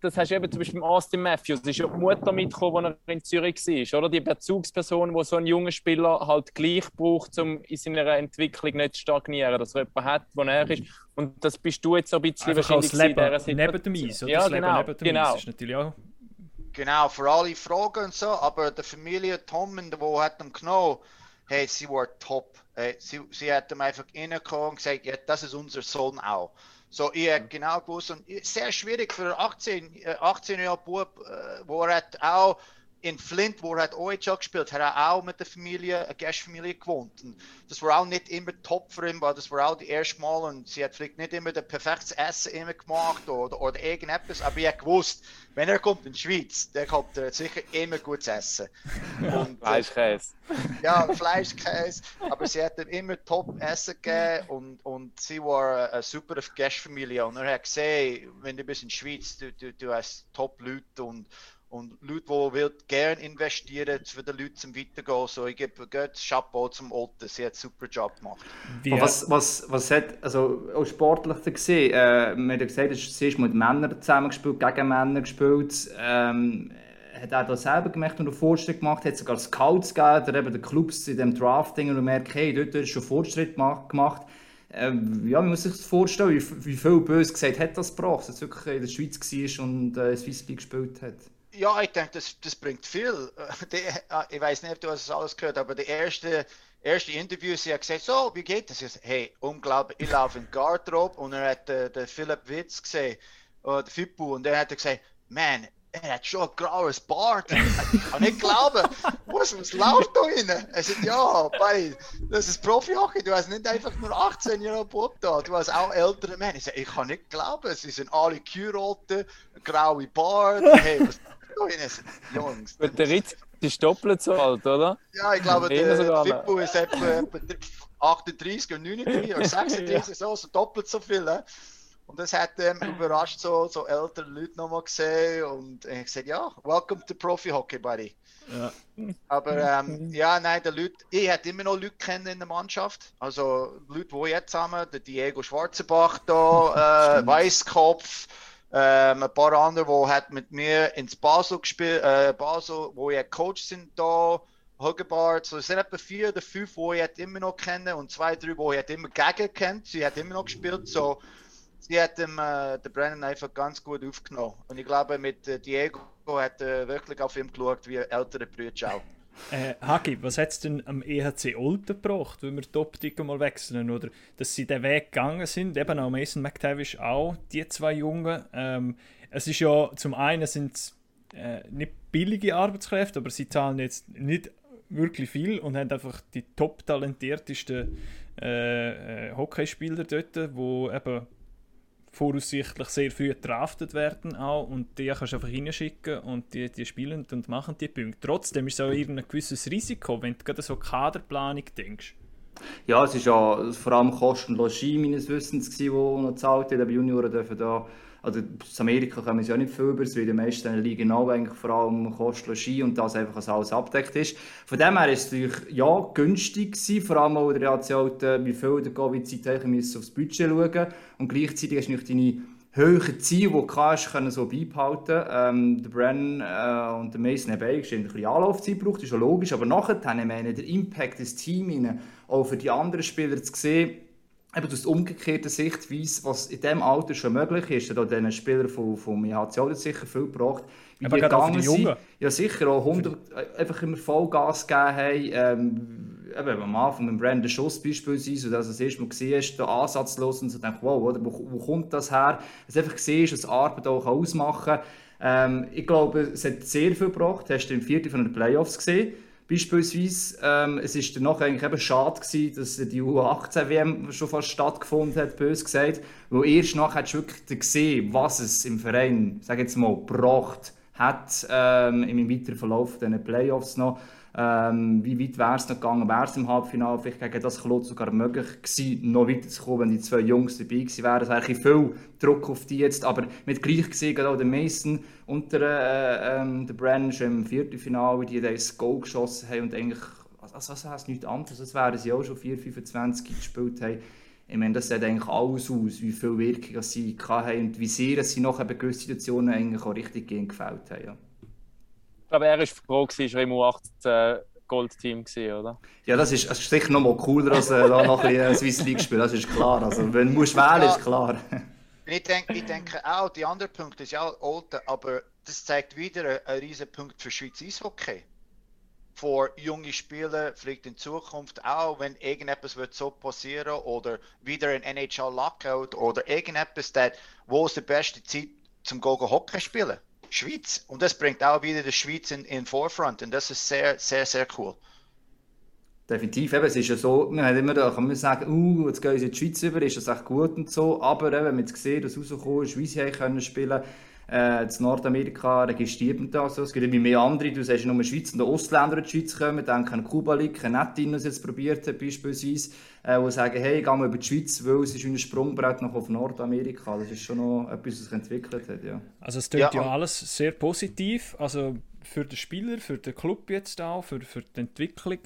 Das hast du eben zum Beispiel Austin Matthews, das ist ja die Mutter mitgekommen, als er in Zürich war, oder? Die Bezugsperson, die so ein junger Spieler halt gleich braucht, um in seiner Entwicklung nicht zu stagnieren, dass er jemanden hat, wo er ist. Und das bist du jetzt so ein bisschen Einfach wahrscheinlich als Leben neben dem Eis, oder? Ja, das genau, neben dem genau. Eis ist natürlich auch... Genau, für alle Fragen und so, aber die Familie Tommen, die hat ihn genommen, hey, sie war top. Sie, sie hat ihm einfach reingekommen und gesagt, ja, das ist unser Sohn auch. So, ich habe genau gewusst, und sehr schwierig für 18, 18 Jahre Bub, wo er auch in Flint, wo er hat OHL gespielt, hat er auch mit der Familie, eine Gastfamilie gewohnt. Und das war auch nicht immer top für ihn, weil das war auch die erste Mal und sie hat vielleicht nicht immer das perfekte Essen immer gemacht oder, oder irgendetwas, aber ich habe gewusst, wenn er kommt in die Schweiz, dann kommt er sicher immer gutes Essen. Und, äh, Fleischkäse. Ja, Fleischkäse, aber sie hat ihm immer top Essen gegeben und, und sie war eine super Gastfamilie und er hat gesehen, wenn du bist in der Schweiz, du, du, du hast top Leute und und Leute, die gerne investieren, für die Leute zum Weitergehen. So, ich gebe Gott Chapeau zum Otten, sie hat einen super Job gemacht. Was, was, was hat, also auch sportlich gesehen, äh, man hat ja gesagt, sie ist mit Männern zusammengespielt, gegen Männer gespielt. Ähm, hat er das selber gemacht und einen Fortschritt gemacht, hat sogar Scouts gegeben, oder eben die Clubs in dem Drafting und merkt, hey, dort hast du schon Fortschritt gemacht. Ähm, ja, man muss sich das vorstellen, wie, wie viel Böse gesagt hat das gebracht, dass er wirklich in der Schweiz war und äh, Swiss League gespielt hat. Ja, ich denke, das, das bringt viel. Die, ich weiß nicht, ob du das alles gehört aber die erste, erste Interview, sie hat gesagt, so, wie geht das? Sage, hey, unglaublich, ich laufe in Garderobe und er hat äh, den Philipp Witz gesehen, äh, der Fippo, und er hat gesagt, man, er hat schon ein graues Bart. Ich kann nicht glauben. Was, was läuft da rein? Er sagt, ja, Buddy, das ist Profi-Hockey. Du hast nicht einfach nur 18 Jahre Bub da. Du hast auch ältere Männer. Ich sage, ich kann nicht glauben. Sie sind alle Kühlrote, graue Bart. Hey, was Jungs. Der Ritz ist doppelt so alt, oder? Ja, ich glaube, der Fippo ist etwa, etwa 38 oder 39 oder 36, so, so doppelt so viel. He? Und das hat ähm, überrascht, so, so ältere Leute nochmal gesehen. Und ich habe gesagt, ja, welcome to Profi Hockey, Buddy. Ja. Aber ähm, ja, nein, der Leute, ich hätte immer noch Leute kennen in der Mannschaft. Also Leute, die jetzt haben, der Diego Schwarzenbach da, äh, Weißkopf, ähm, ein paar andere, die hat mit mir ins Basel gespielt, äh, Basel, wo ja Coach sind da, Huggebart, so es sind etwa vier oder fünf, die ich immer noch kenne und zwei, drei, die ich immer gegen kennt. Sie hat immer noch gespielt, so sie hat dem, äh, den Brennan einfach ganz gut aufgenommen. Und ich glaube, mit äh, Diego hat er wirklich auf ihn geschaut, wie ältere Brüder auch. Äh, Hagi, was hat es denn am EHC Olten gebracht, wenn wir die Optik mal wechseln? Oder dass sie den Weg gegangen sind? Eben auch Mason McTavish auch, die zwei Jungen. Ähm, es ist ja, zum einen sind es äh, nicht billige Arbeitskräfte, aber sie zahlen jetzt nicht wirklich viel und haben einfach die top talentiertesten äh, äh, Hockeyspieler dort, wo eben voraussichtlich sehr früh gedraftet werden auch und die kannst du einfach hineinschicken und die, die spielen und machen die Punkte. Trotzdem ist es auch ein gewisses Risiko, wenn du gerade so Kaderplanung denkst. Ja, es ist ja vor allem Kosten Logis meines Wissens, die noch gezahlt werden. Die Junioren dürfen da also aus Amerika kommen sie ja nicht viel über, weil die meisten Ligen auch eigentlich vor allem Kosten Ski und das einfach als alles abdeckt ist. Von dem her ist es natürlich ja, günstig gewesen, vor allem auch in Relation wie viel der Covid-Zeit aufs Budget schauen und gleichzeitig hast du natürlich deine höheren Ziele, die du hast, können so beibehalten. Ähm, der Brennan äh, und der Mason haben ein bisschen Anlaufzeit gebraucht, ist ja logisch, aber nachher, ich meine, der Impact des Teams, auch für die anderen Spieler zu sehen, eben aus der umgekehrten Sichtweise, was in diesem Alter schon möglich ist, da diesen Spieler vom, vom IHC hat sicher viel gebracht. Wie Aber die gegangen die sind, ja sicher auch 100, einfach immer Vollgas gegeben haben. Ähm, eben am Anfang mit Brandon Schuss beispielsweise, und als das erste Mal hast, da ansatzlos und so denkst, wow, oder, wo, wo kommt das her? Dass du einfach siehst, dass Arbeit auch ausmachen kann. Ähm, ich glaube, es hat sehr viel gebracht. Hast du im vierten von den Playoffs gesehen? Beispielsweise, ähm, es ist danach eigentlich eben schade gewesen, dass die U18-WM schon fast stattgefunden hat, bös gesagt, weil erst nachher hast du wirklich gesehen, was es im Verein, sag jetzt mal, gebracht hat ähm, im weiteren Verlauf dieser Playoffs noch. Ähm, wie weit wäre es noch gegangen? Wäre es im Halbfinale vielleicht gegen das Klotz sogar möglich gewesen, noch weiterzukommen, wenn die zwei Jungs dabei gewesen wären? Es wäre viel Druck auf die jetzt, aber mit gleich gesehen, auch der Mason und der, äh, ähm, der Brennan schon im Viertelfinale, die das Goal geschossen haben und eigentlich, also, also heißt nichts anderes, als wären sie auch schon 4-25 gespielt haben. Ich meine, das sieht eigentlich alles aus, wie viel Wirkung sie hatten und wie sehr sie nachher bei gewissen Situationen eigentlich auch richtig gegen gefällt haben. Ja glaube, er war froh, war im U18 Goldteam oder? Ja, das ist, das ist sicher noch mal cooler als äh, da noch ein bisschen Swiss League spielen, das ist klar. Also, wenn du musst wählen, ist klar. ich, denke, ich denke auch, die andere Punkte ist ja Alter, aber das zeigt wieder einen riesen Punkt für Schweiz Eishockey. Für junge Spieler, vielleicht in Zukunft auch, wenn irgendetwas wird so passieren oder wieder ein NHL Lockout oder irgendetwas, that, wo ist die beste Zeit zum Go Hockey spielen? Schweiz. Und das bringt auch wieder die Schweiz in den Vorfront. Und das ist sehr, sehr, sehr cool. Definitiv, eben, es ist ja so, man hat immer, da kann man sagen, uh, jetzt gehen sie in die Schweiz über, ist das echt gut und so, aber eben, wenn man jetzt sieht, dass rausgekommen ist, wie sie können spielen äh, in Nordamerika registriert man das so. Es gibt immer mehr andere, du sagst nur Schweiz und Ausländer in die Schweiz kommen, denken an Kuba Lick, Nettin, das jetzt probiert hat, beispielsweise, äh, die sagen, hey, gehen wir über die Schweiz, weil es ist ein Sprungbrett noch auf Nordamerika. Das ist schon noch etwas, was sich entwickelt hat, ja. Also es klingt ja, ja alles sehr positiv, also für den Spieler, für den Club jetzt auch, für, für die Entwicklung.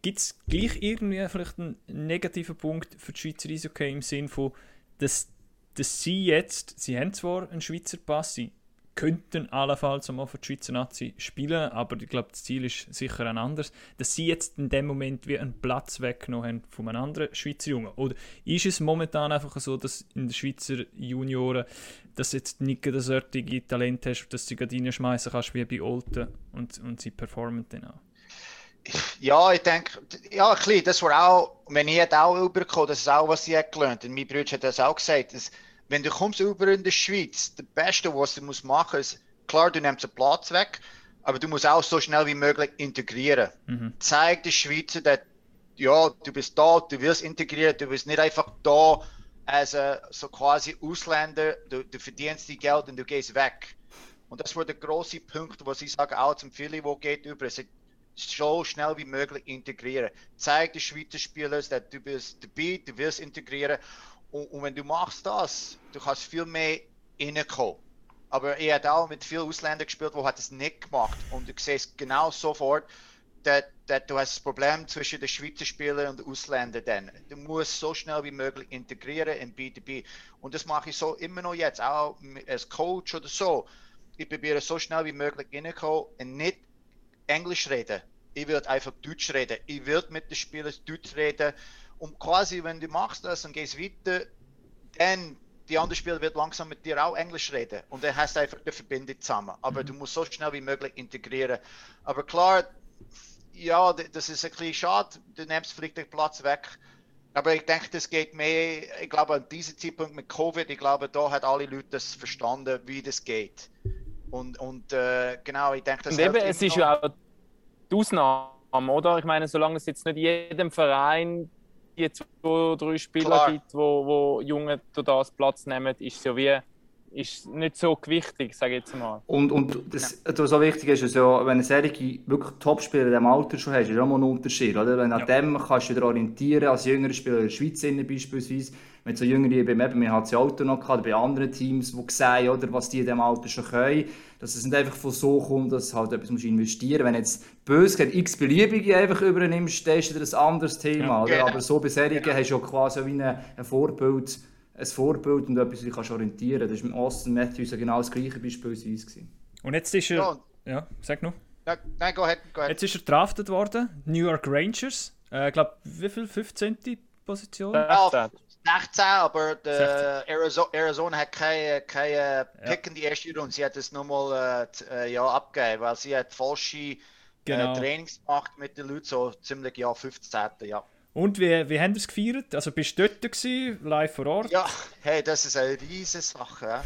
Gibt es gleich irgendwie vielleicht einen negativen Punkt für die Schweizer Eishockey im Sinne von, dass dass sie jetzt, sie haben zwar einen Schweizer Pass, sie könnten allenfalls mal für die Schweizer Nazi spielen, aber ich glaube, das Ziel ist sicher ein anderes, dass sie jetzt in dem Moment wie einen Platz weggenommen haben von einem anderen Schweizer Jungen. Oder ist es momentan einfach so, dass in den Schweizer Junioren, dass jetzt nicht das örtliche Talent hast, dass du gerade reinschmeißen kannst wie bei Olten und, und sie performen dann auch? Ja, ich denke, ja, ein das war auch, wenn ich auch übergekommen, das ist auch, was ich gelernt habe. Und mein Bruder hat das auch gesagt, dass, wenn du kommst über in der Schweiz, das Beste, was du musst machen, ist, klar, du nimmst den Platz weg, aber du musst auch so schnell wie möglich integrieren. Mhm. Zeig den Schweizer, dass, ja, du bist da, du wirst integrieren, du bist nicht einfach da als a, so quasi Ausländer, du, du verdienst die Geld und du gehst weg. Und das war der große Punkt, was ich sage, auch zum Philly, wo geht über. Es so schnell wie möglich integrieren. Zeig den Schweizer Spielern, dass du bist dabei, du wirst integrieren. Und, und, wenn du machst das, du kannst viel mehr reinkommen. Aber er hat auch mit vielen Ausländern gespielt, die hat es nicht gemacht. Und du siehst genau sofort, dass, dass du hast das Problem zwischen den Schweizer Spielern und den Ausländern dann. Du musst so schnell wie möglich integrieren in B2B. Und das mache ich so immer noch jetzt, auch als Coach oder so. Ich probiere so schnell wie möglich reinkommen und nicht Englisch reden. Ich würde einfach Deutsch reden. Ich würde mit den Spielern Deutsch reden. Und quasi, wenn du machst das und gehst weiter, dann die andere Spieler wird langsam mit dir auch Englisch reden. Und dann hast du einfach eine Verbindung zusammen. Aber mhm. du musst so schnell wie möglich integrieren. Aber klar, ja, das ist ein bisschen schade. Du nimmst vielleicht den Platz weg. Aber ich denke, das geht mehr, ich glaube, an diesem Zeitpunkt mit Covid, ich glaube, da hat alle Leute das verstanden, wie das geht. Und, und äh, genau, ich denke, das Und eben, es ist ja auch die Ausnahme, oder? Ich meine, solange es jetzt nicht jedem Verein die zwei, drei Spieler Klar. gibt, wo, wo Junge durch das Platz nehmen, ist es ja wie ist nicht so wichtig, sage ich jetzt mal. Und, und das, ja. was so wichtig ist, ist ja, wenn eine Serie wirklich Topspieler in diesem Alter schon hast, ist auch mal ein Unterschied. Oder? Wenn ja. an dem kannst du dich orientieren, als jüngerer Spieler in der Schweiz beispielsweise, wenn so jüngere, beim, eben, wir hatten das Auto noch gehabt, bei anderen Teams, die sehen, oder, was die in diesem Alter schon können, dass es nicht einfach von so kommt, dass du halt etwas musst investieren musst. Wenn jetzt böse geht, x beliebige einfach übernimmst, dann ist das ein anderes Thema. Ja, Aber so bei Serien genau. hast du ja quasi wie ein Vorbild, ein Vorbild und etwas, das du dich orientieren kannst. Das war mit Austin Matthews genau das gleiche beispielsweise. Gewesen. Und jetzt ist er... Ja, ja sag noch. Nein, nein, go ahead, go ahead. Jetzt ist er drafted worden, New York Rangers. Ich äh, glaube, wie viel? 15. Position? 16. 16, aber Arizona, Arizona, hat keine, keine Pick ja. in die erste Runde. Sie hat es nochmal äh, ja, abgegeben, weil sie hat falsche genau. äh, Trainings gemacht mit den Leuten, so ziemlich ja 15. Ja. Und wie, wie haben Sie es gefeiert? Also bist du dort gewesen, live vor Ort? Ja, hey, das ist eine riesige Sache.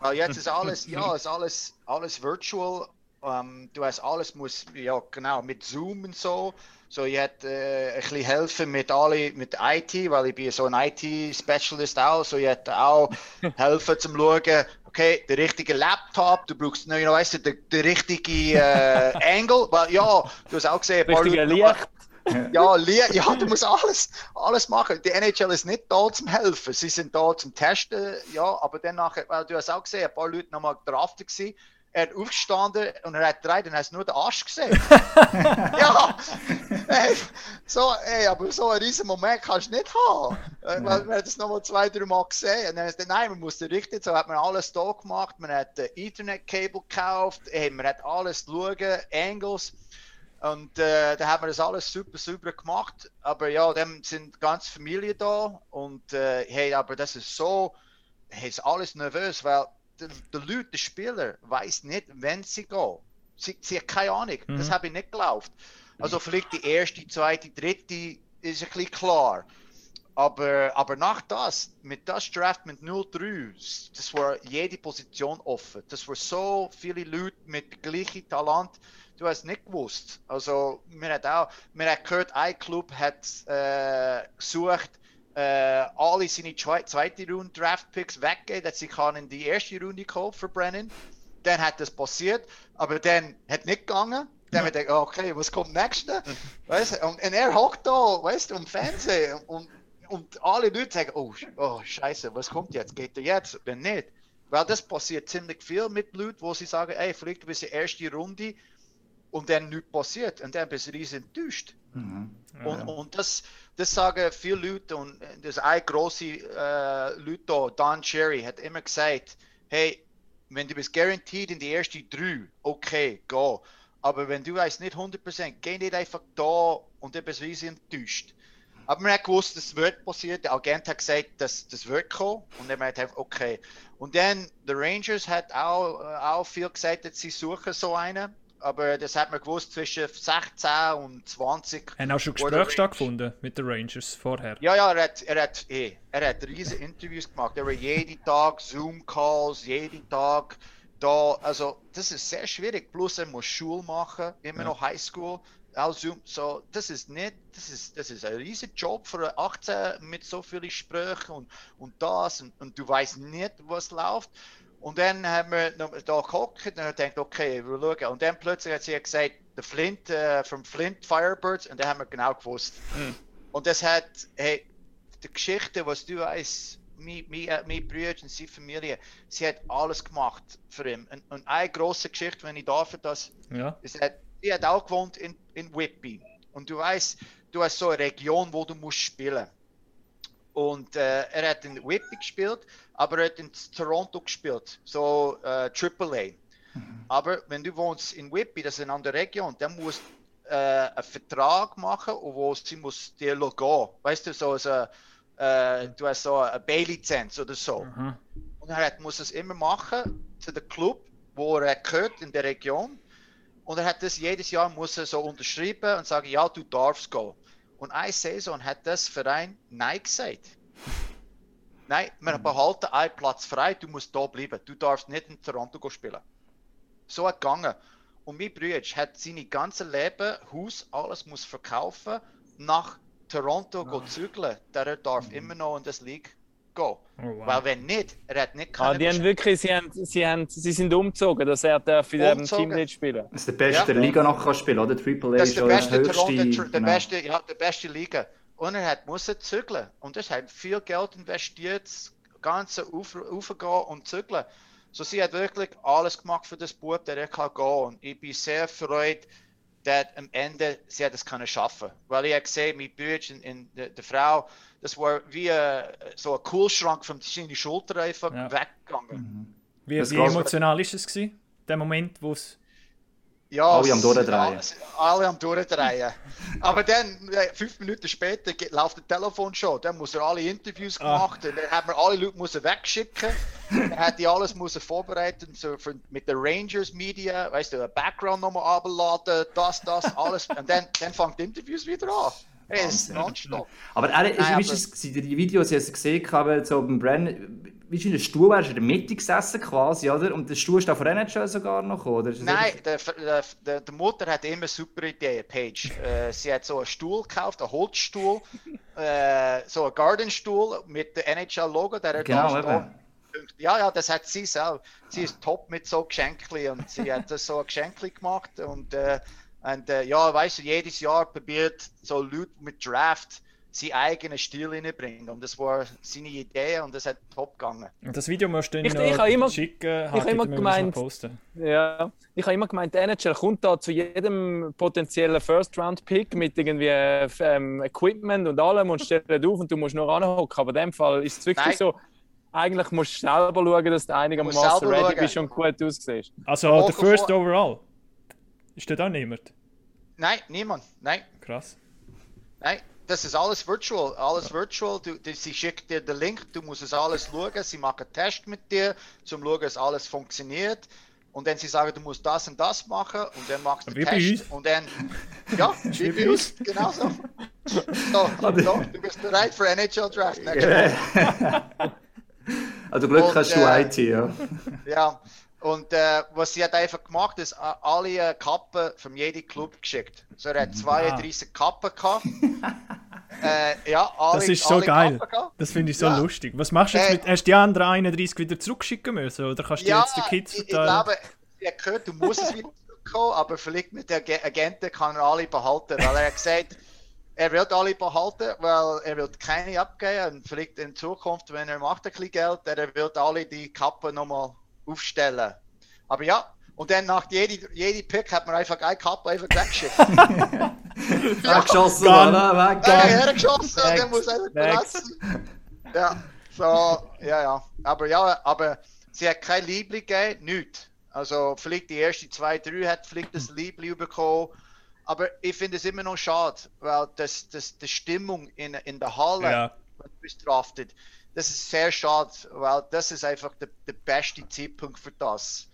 Weil jetzt ist alles, ja, ist alles, alles virtual. Um, ähm, du hast alles muss, ja genau, mit Zoom und so. So, ich hätte äh, ein bisschen helfen mit alle, mit IT, weil ich bin so ein IT-Specialist auch. So, ich hätte auch helfen zum schauen, okay, der richtige Laptop, du brauchst, you know, weißt du, der, der richtige äh, Angle, weil ja, du hast auch gesehen, richtige Licht. Ja, ja, du musst alles, alles machen. Die NHL ist nicht da zum helfen. Sie sind da zum Testen, ja, aber dann nachher, weil du hast auch gesehen, ein paar Leute nochmal draftet gewesen. Er hat aufgestanden und er hat drei, dann hast du nur den Arsch gesehen. ja, ey, so, ey, aber so einen riesen Moment kannst du nicht haben. Äh, weil man hat es nochmal zwei, drei Mal gesehen. Und dann ist nein, man musste richtig, so hat man alles da gemacht. Man hat ein Ethernet-Cable gekauft, ey, man hat alles schauen, Angles. Und äh, da haben wir das alles super, super gemacht. Aber ja, dann sind ganz Familie da und äh, hey, aber das ist so, hey, ist alles nervös, weil der, der Leute, der Spieler, weiß nicht, wenn sie gehen. Sie, sie hat keine Ahnung. Mhm. Das habe ich nicht geglaubt. Also vielleicht die erste, zweite, dritte ist ein bisschen klar. Aber, aber nach das, mit das Draft mit 0-3, das war jede Position offen. Das war so viele Leute mit gleichem Talent. Du hast nicht gewusst. Also, wir hat auch, wir hat gehört, ein Club hat äh, gesucht, äh, alle seine zweite Runde Draft Picks dass sie kann in die erste Runde kommen für Brennan. Dann hat das passiert, aber dann hat nicht gegangen. Dann ja. denkt, okay, was kommt nächste? weißt, und, und er hockt da, weißt du, im Fernsehen und und alle Leute sagen, oh, oh Scheiße, was kommt jetzt? Geht er jetzt? Wenn nicht. Weil das passiert ziemlich viel mit Leuten, wo sie sagen, ey, vielleicht bis die erste Runde und dann nichts passiert und dann bist du riesig enttäuscht. Mhm. Ja, und, und das, das sagen viele Leute und das ein große äh, Leute da, Don Cherry, hat immer gesagt, hey, wenn du bist guaranteed in die erste drei, okay, go. Aber wenn du weißt nicht 100%, geh nicht einfach da und dann bist du riesig enttäuscht. Aber man hat gewusst, das wird passieren. Der Agent hat gesagt, dass das wird kommen. Und dann hat gesagt, okay. Und dann, die Rangers hat auch, äh, auch viel gesagt, dass sie suchen so einen. Aber das hat man gewusst zwischen 16 und 20. Haben auch schon Gespräche stattgefunden mit den Rangers vorher? Ja, ja, er hat, er hat, eh, er hat riesige Interviews gemacht. Er war jeden Tag Zoom-Calls, jeden Tag da. Also, das ist sehr schwierig. Plus, er muss Schule machen, immer ja. noch Highschool. Also, so, das ist nicht, das ist, das ist ein riesiger Job für 18 mit so vielen Sprüchen und, und das und, und du weißt nicht, was läuft. Und dann haben wir da geguckt und haben gedacht, okay, wir schauen. Und dann plötzlich hat sie gesagt, der Flint, äh, vom Flint Firebirds, und dann haben wir genau gewusst. Mhm. Und das hat, hey, die Geschichte, was du weißt, mein, mein, äh, mein Bruder und seine Familie, sie hat alles gemacht für ihn. Und, und eine große Geschichte, wenn ich darf, das, ja. ist, hat, sie hat auch gewohnt in, in Whitby. Und du weißt, du hast so eine Region, wo du musst spielen. Und äh, er hat in Whitby gespielt, aber er hat in Toronto gespielt, so äh, AAA. Mhm. Aber wenn du wohnst in Whitby, das ist eine andere Region, dann musst du äh, einen Vertrag machen, wo sie muss dir gehen. Weißt du, so, so äh, du hast so eine B-Lizenz oder so. Mhm. Und er hat, muss es immer machen zu dem Club, wo er gehört in der Region. Und er hat das jedes Jahr muss er so unterschreiben und sagen, ja, du darfst gehen. Und eine Saison hat das Verein Nein gesagt. Nein, wir mhm. behalten einen Platz frei, du musst da bleiben. Du darfst nicht in Toronto spielen. So hat gegangen. Und mein Bruder hat seine ganze Leben, Haus, alles muss verkaufen, nach Toronto oh. zügeln. Der darf mhm. immer noch in das League gehen. Oh, wow. Weil wenn nicht, er hat nicht ah, die haben wirklich, sie, haben, sie, haben, sie sind umgezogen, dass er darf in diesem Team nicht spielen Das ist der beste ja. der Liga noch kann spielen, oder? Triple A das ist der beste, höchste, Toronto, der, genau. beste, ja, der beste Liga. Und er hat musste zügeln. Und das hat viel Geld investiert, das Ganze aufgehen und zügeln. So, sie hat wirklich alles gemacht für das Buch, der er kann gehen. Und ich bin sehr freut, dass am Ende sie hat es können schaffen. Weil ich habe gesehen, mit Bücher in, in der, der Frau, das war wie ein, so ein Kühlschrank von seiner Schulter einfach ja. weggegangen. Mhm. Wie, wie emotional ist es gewesen, der Moment, wo es ja, alle am Durchdrehen. Alle am Durchdrehen. Aber dann, äh, fünf Minuten später, läuft der Telefon schon. Dann muss er alle Interviews ah. gemacht ah. Dann hat man alle Leute müssen wegschicken. dann hat die alles müssen vorbereiten so für, mit der Rangers Media. Weißt du, Background nochmal abladen, das, das, alles. Und dann, dann fängt die Interviews wieder an. Hey, ist nonstop. Aber er, Nein, aber... Ist, die Videos, die ich gesehen habe, so beim Brand, wie in der Stuhl, ist in der Mitte gesessen quasi, oder? Und der Stuhl ist da von NHL sogar noch, oder? Nein, der, der, der, Mutter hat immer super Ideen, Paige. Äh, sie hat so einen Stuhl gekauft, einen Holzstuhl, äh, so einen Gardenstuhl mit dem NHL-Logo, der genau, da steht. Ja, ja, das hat sie selbst. Sie ist top mit so Geschenken und sie hat das so ein Geschenk gemacht und äh, und äh, ja, weißt du, jedes Jahr probiert so Leute mit Draft seinen eigenen Stil reinbringen. Und das war seine Idee und das hat top gegangen. Und das Video musst du ich, noch ich immer, schicken, ich habe immer gemeint, ja, ich habe immer gemeint, der NHL kommt da zu jedem potenziellen First-Round-Pick mit irgendwie ähm, Equipment und allem und stellt auf und du musst noch anhocken. Aber in dem Fall ist es wirklich Nein. so, eigentlich musst du selber schauen, dass du einigermaßen ready bist und gut aussiehst. Also der First Overall? Ist da da niemand? Nein, niemand. Nein. Krass. Nein, das ist alles virtual. Alles virtual. Du, du, sie schickt dir den Link, du musst es alles schauen. Sie machen einen Test mit dir, zum schauen, dass alles funktioniert. Und dann sie sagen, du musst das und das machen und dann machst du den Test. Und dann, ja, wie bei uns, genau so. so, so, du bist bereit für NHL Draft Also Glück und, hast du äh, IT, ja. Ja, und äh, was sie hat einfach gemacht, ist alle äh, Kappen von jedem Club geschickt. So, er hat 32 ah. Kappen gehabt. äh, ja, alle, das ist so geil. Das finde ich so ja. lustig. Was machst du jetzt äh, mit. Hast du die anderen 31 wieder zurückschicken müssen? Oder kannst du ja, jetzt den Kids verteilen? Ich, glaube, ich gehört, du musst es wieder zurückkommen, aber vielleicht mit den Agenten kann er alle behalten. Weil er hat gesagt, er wird alle behalten, weil er wird keine abgeben und vielleicht in Zukunft, wenn er macht ein bisschen Geld, er wird alle die Kappen nochmal aufstellen. Aber ja, und dann nach jedem jede Pick hat man einfach eine Kappe einfach weggeschickt. ja. geschossen, oder? Weg, ja, er geschossen und dann muss einfach verlassen. Ja, so, ja, ja. Aber ja, aber sie hat kein Liebling gegeben, nichts. Also vielleicht die ersten zwei, drei hat vielleicht das Liebling bekommen aber ich finde es immer noch schade, weil das, das, die Stimmung in, in der Halle, ja. wenn du bist drafted, das ist sehr schade, weil das ist einfach der, der beste Zeitpunkt für das.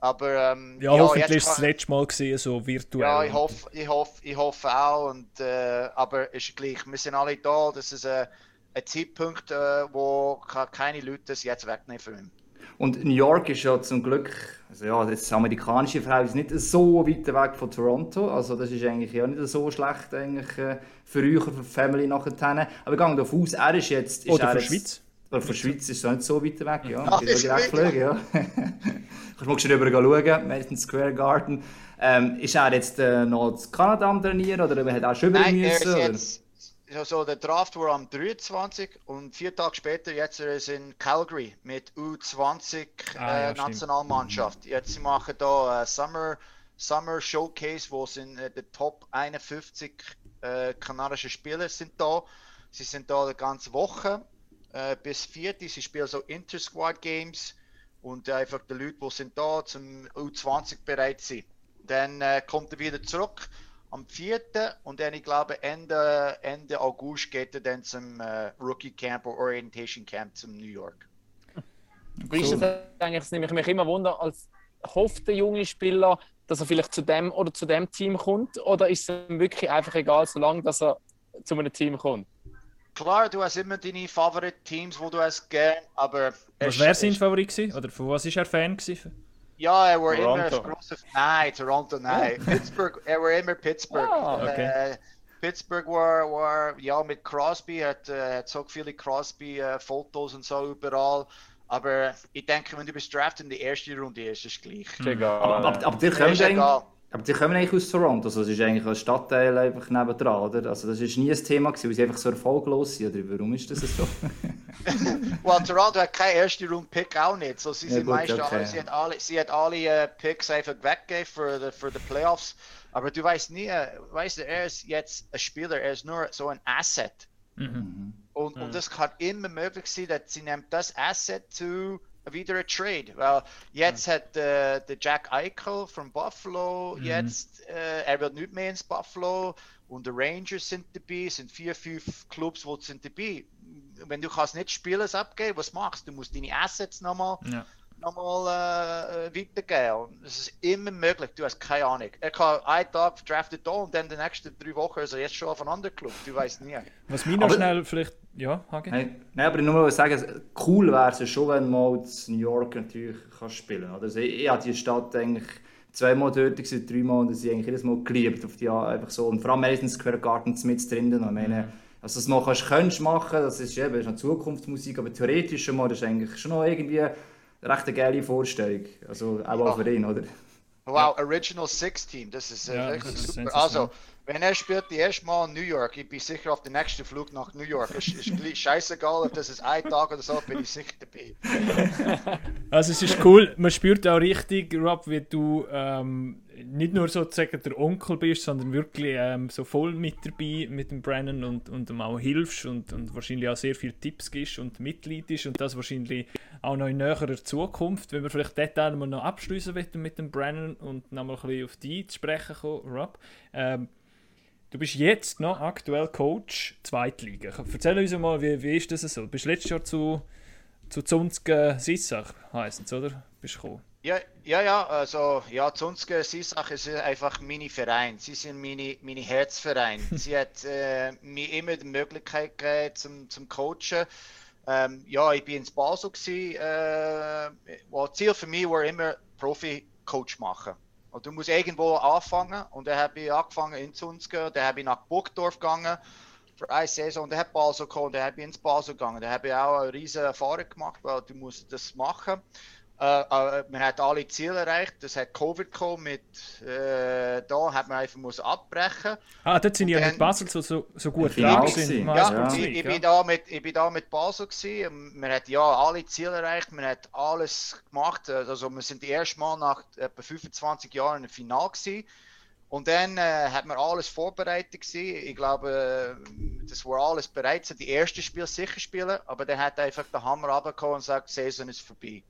Aber ähm, ja, ja, hoffentlich ist es das letzte Mal gesehen, so virtuell. Ja, ich hoffe, ich hoffe, ich hoffe auch. Und, äh, aber ist gleich, wir sind alle da. Das ist ein, ein Zeitpunkt, äh, wo keine Leute das jetzt wegnehmen von ihm. Und New York ist ja zum Glück, also ja, das amerikanische Verhältnis nicht so weit weg von Toronto. Also das ist eigentlich ja nicht so schlecht eigentlich äh, für euch, für die Family nachher. Aber ich gehe davon aus, er ist jetzt... Ist Oder für die Schweiz. Von der Schweiz ist es nicht so weit weg, ja. Ach, ich direkt fliegen, ja. Kannst mal schnell rüber schauen, Madison Square Garden. Ähm, ist er jetzt äh, noch in Kanada am Trainieren oder hat er schon Nein, müssen? Er ist jetzt also der Draft war am 23 und vier Tage später jetzt er ist in Calgary mit U20 ah, ja, äh, Nationalmannschaft. Jetzt sie machen da äh, Summer Summer Showcase, wo sind äh, die Top 51 äh, kanadische Spieler sind da. Sie sind da die ganze Woche äh, bis vierte. Sie spielen so Inter-Squad Games und einfach die Leute, die sind da zum U20 bereit sind. Dann äh, kommt er wieder zurück am 4. und dann, ich glaube, Ende, Ende August geht er dann zum äh, Rookie Camp oder Orientation Camp zum New York. Wie ist das eigentlich? Das nehme ich mich immer wunder, als hofft der junge Spieler, dass er vielleicht zu dem oder zu dem Team kommt? Oder ist es ihm wirklich einfach egal, solange dass er zu einem Team kommt? Klar, du hast immer deine Favorite-Teams, wo du hast gern, aber... Was wäre sein Favorit gewesen? Oder von was ist er Fan gewesen? Ja, er war immer ein großer. Nein, Toronto, nein. Oh. Pittsburgh, er war immer Pittsburgh. Oh, okay. Äh, Pittsburgh war, war, ja, mit Crosby, hat, äh, hat so viele Crosby-Fotos äh, und so überall. Aber ich denke, wenn du bist Draft in die erste Runde ist, ist es gleich. Egal. Aber, aber, aber dir kommt egal. Aber die kommen eigentlich aus Toronto, also es ist eigentlich ein Stadtteil einfach nebendran, oder? Also das ist nie ein Thema gewesen, weil sie einfach so erfolglos sind, oder warum ist das so? well, Toronto hat keinen erste Round Pick auch nicht, so sie ja, sind meist okay. alle, sie hat alle, sie hat alle uh, Picks einfach weggegeben für die, für die Playoffs, aber du weißt nie, weißt du, er ist jetzt ein Spieler, er ist nur so ein Asset. Mhm. Und, mhm. und das kann immer möglich sein, dass sie nimmt das Asset zu wieder ein Trade. Weil jetzt mhm. hat äh, der Jack Eichel von Buffalo, mhm. jetzt, äh, er wird nicht mehr ins Buffalo und die Rangers sind dabei, sind vier, fünf Clubs, die sind dabei. Wenn du kannst nicht Spielers abgeben, was machst du? Du musst deine Assets nochmal ja nochmal äh, weitergeben. Das ist immer möglich, du hast keine Ahnung. Er kann einen Tag draftet da und dann die nächsten drei Wochen ist er jetzt schon auf einem anderen Club, du weißt nie. Was mir noch aber, schnell vielleicht, ja, Hage? Nein, nein aber ich nur mal sagen, cool wäre es schon, wenn mal in New York natürlich kannst spielen Also ich, ich habe die Stadt eigentlich zweimal dort gewesen, dreimal und sie eigentlich jedes Mal geliebt auf die einfach so und vor allem meistens Square Garden mit drinnen. Ich meine, also das noch kannst, kannst machen, das ist eben ist Zukunftsmusik, aber theoretisch schon mal, das ist eigentlich schon noch irgendwie recht eine geile Vorstellung. Also auch ja. für ihn, oder? Wow, Original Six Team, das ist äh, ja, richtig das super. Also, wenn er spielt die erste Mal in New York, ich bin sicher auf den nächsten Flug nach New York. Es ist scheißegal, ob das ist ein Tag oder so, bin ich sicher dabei. Also es ist cool, man spürt auch richtig, Rob, wie du ähm, nicht nur sozusagen der Onkel bist, sondern wirklich ähm, so voll mit dabei mit dem Brennan und, und ihm auch hilfst und, und wahrscheinlich auch sehr viele Tipps gibst und Mitglied ist und das wahrscheinlich auch noch in näherer Zukunft, wenn wir vielleicht dort einmal noch abschließen wollen mit dem Brennan und nochmal ein bisschen auf die zu sprechen kommen, Rob. Ähm, du bist jetzt noch aktuell Coach Zweitliga. Erzähl uns mal, wie, wie ist das so? Du bist letztes Jahr zu, zu Zunzgen Sissach, heisst es, oder? Bist du gekommen? Ja, ja, ja, also ja, Zunske Sisach ist einfach mein Verein. Sie sind meine, meine Herzverein. Sie hat äh, mir immer die Möglichkeit gegeben zum, zum Coachen. Ähm, ja, ich bin ins Basel gewesen. Äh, das Ziel für mich war immer Profi-Coach machen. Und du musst irgendwo anfangen. Und dann habe ich angefangen in Zunske, dann habe ich nach Burgdorf gegangen für eine Saison. Und dann hat Basel gekommen, dann habe ich ins Basel gegangen. Dann habe ich auch eine riesige Erfahrung gemacht, weil du musst das machen. Äh, äh, man hat alle Ziele erreicht. Das hat Covid gekommen mit, äh, da hat man einfach muss abbrechen. Ah, dort sind ja mit Basel so, so, so gut dran gewesen. Ja, ja. Ich, ich, bin da mit, ich bin da mit Basel gewesen. Man hat ja alle Ziele erreicht, man hat alles gemacht. Also wir sind die erste Mal nach etwa 25 Jahren im Finale gewesen. Und dann äh, hat man alles vorbereitet gewesen. Ich glaube, das war alles bereit. Die ersten Spiel sicher spielen, aber dann hat einfach der Hammer runtergekommen und gesagt, die Saison ist vorbei.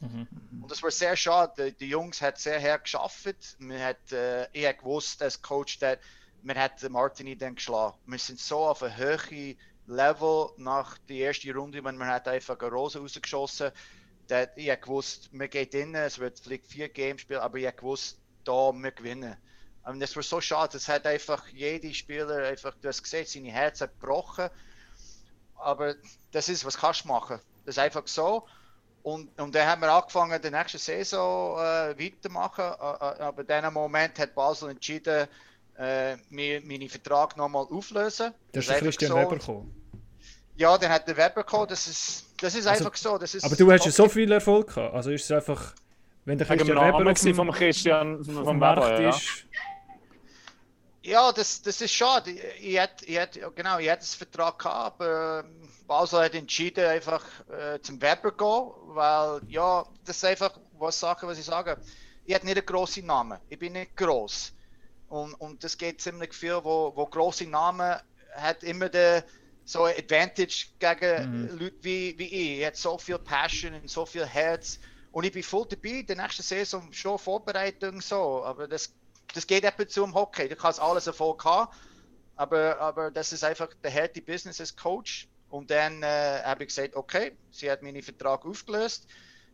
Mhm. Und das war sehr schade. Die, Jungs haben sehr hart geschafft. Man hat, äh, ich habe gewusst, als Coach, dass man hat Martini dann geschlagen. Wir sind so auf einem hohen Level nach der ersten Runde, wenn man hat einfach eine Rose rausgeschossen. hat. ich habe gewusst, man geht rein, es wird vielleicht vier Games spielen, aber ich habe gewusst, da wir gewinnen. Und das war so schade. Das hat einfach jeder Spieler einfach, du hast gesehen, seine Herz hat gebrochen. Aber das ist, was kannst du machen? Das ist einfach so. Und, und dann haben wir angefangen, die nächste Saison äh, weitermachen. Äh, äh aber in diesem Moment hat Basel entschieden, äh, mir meinen Vertrag nochmal auflösen. Das ist Christian so. Weber gekommen. Ja, dann hat der Weber gekommen. Das ist, das ist also, einfach so. Das ist aber du hast ja so viel Erfolg gehabt. Also ist es einfach, wenn der Christian Weber auf dem, vom Christian vom, vom Markt ja. ist. Ja, das, das ist schade. Ich, hätte, ich hätte, genau, ich hätte das Vertrag gehabt, aber Basel hat entschieden, einfach äh, zum Weber zu gehen, weil, ja, das ist einfach was Sache, was ich sage. Ich habe nicht einen grossen Namen. Ich bin nicht gross. Und, und das geht ziemlich viel, wo, wo grosse Namen hat immer den so Advantage gegen mhm. Leute wie, wie ich. Ich habe so viel Passion und so viel Herz. Und ich bin voll dabei, die nächste Saison schon Vorbereitung so. Aber das, das geht etwa zum Hockey. Du kannst alles Erfolg haben. Aber, aber das ist einfach der harte Business als Coach. Und dann äh, habe ich gesagt, okay, sie hat meinen Vertrag aufgelöst.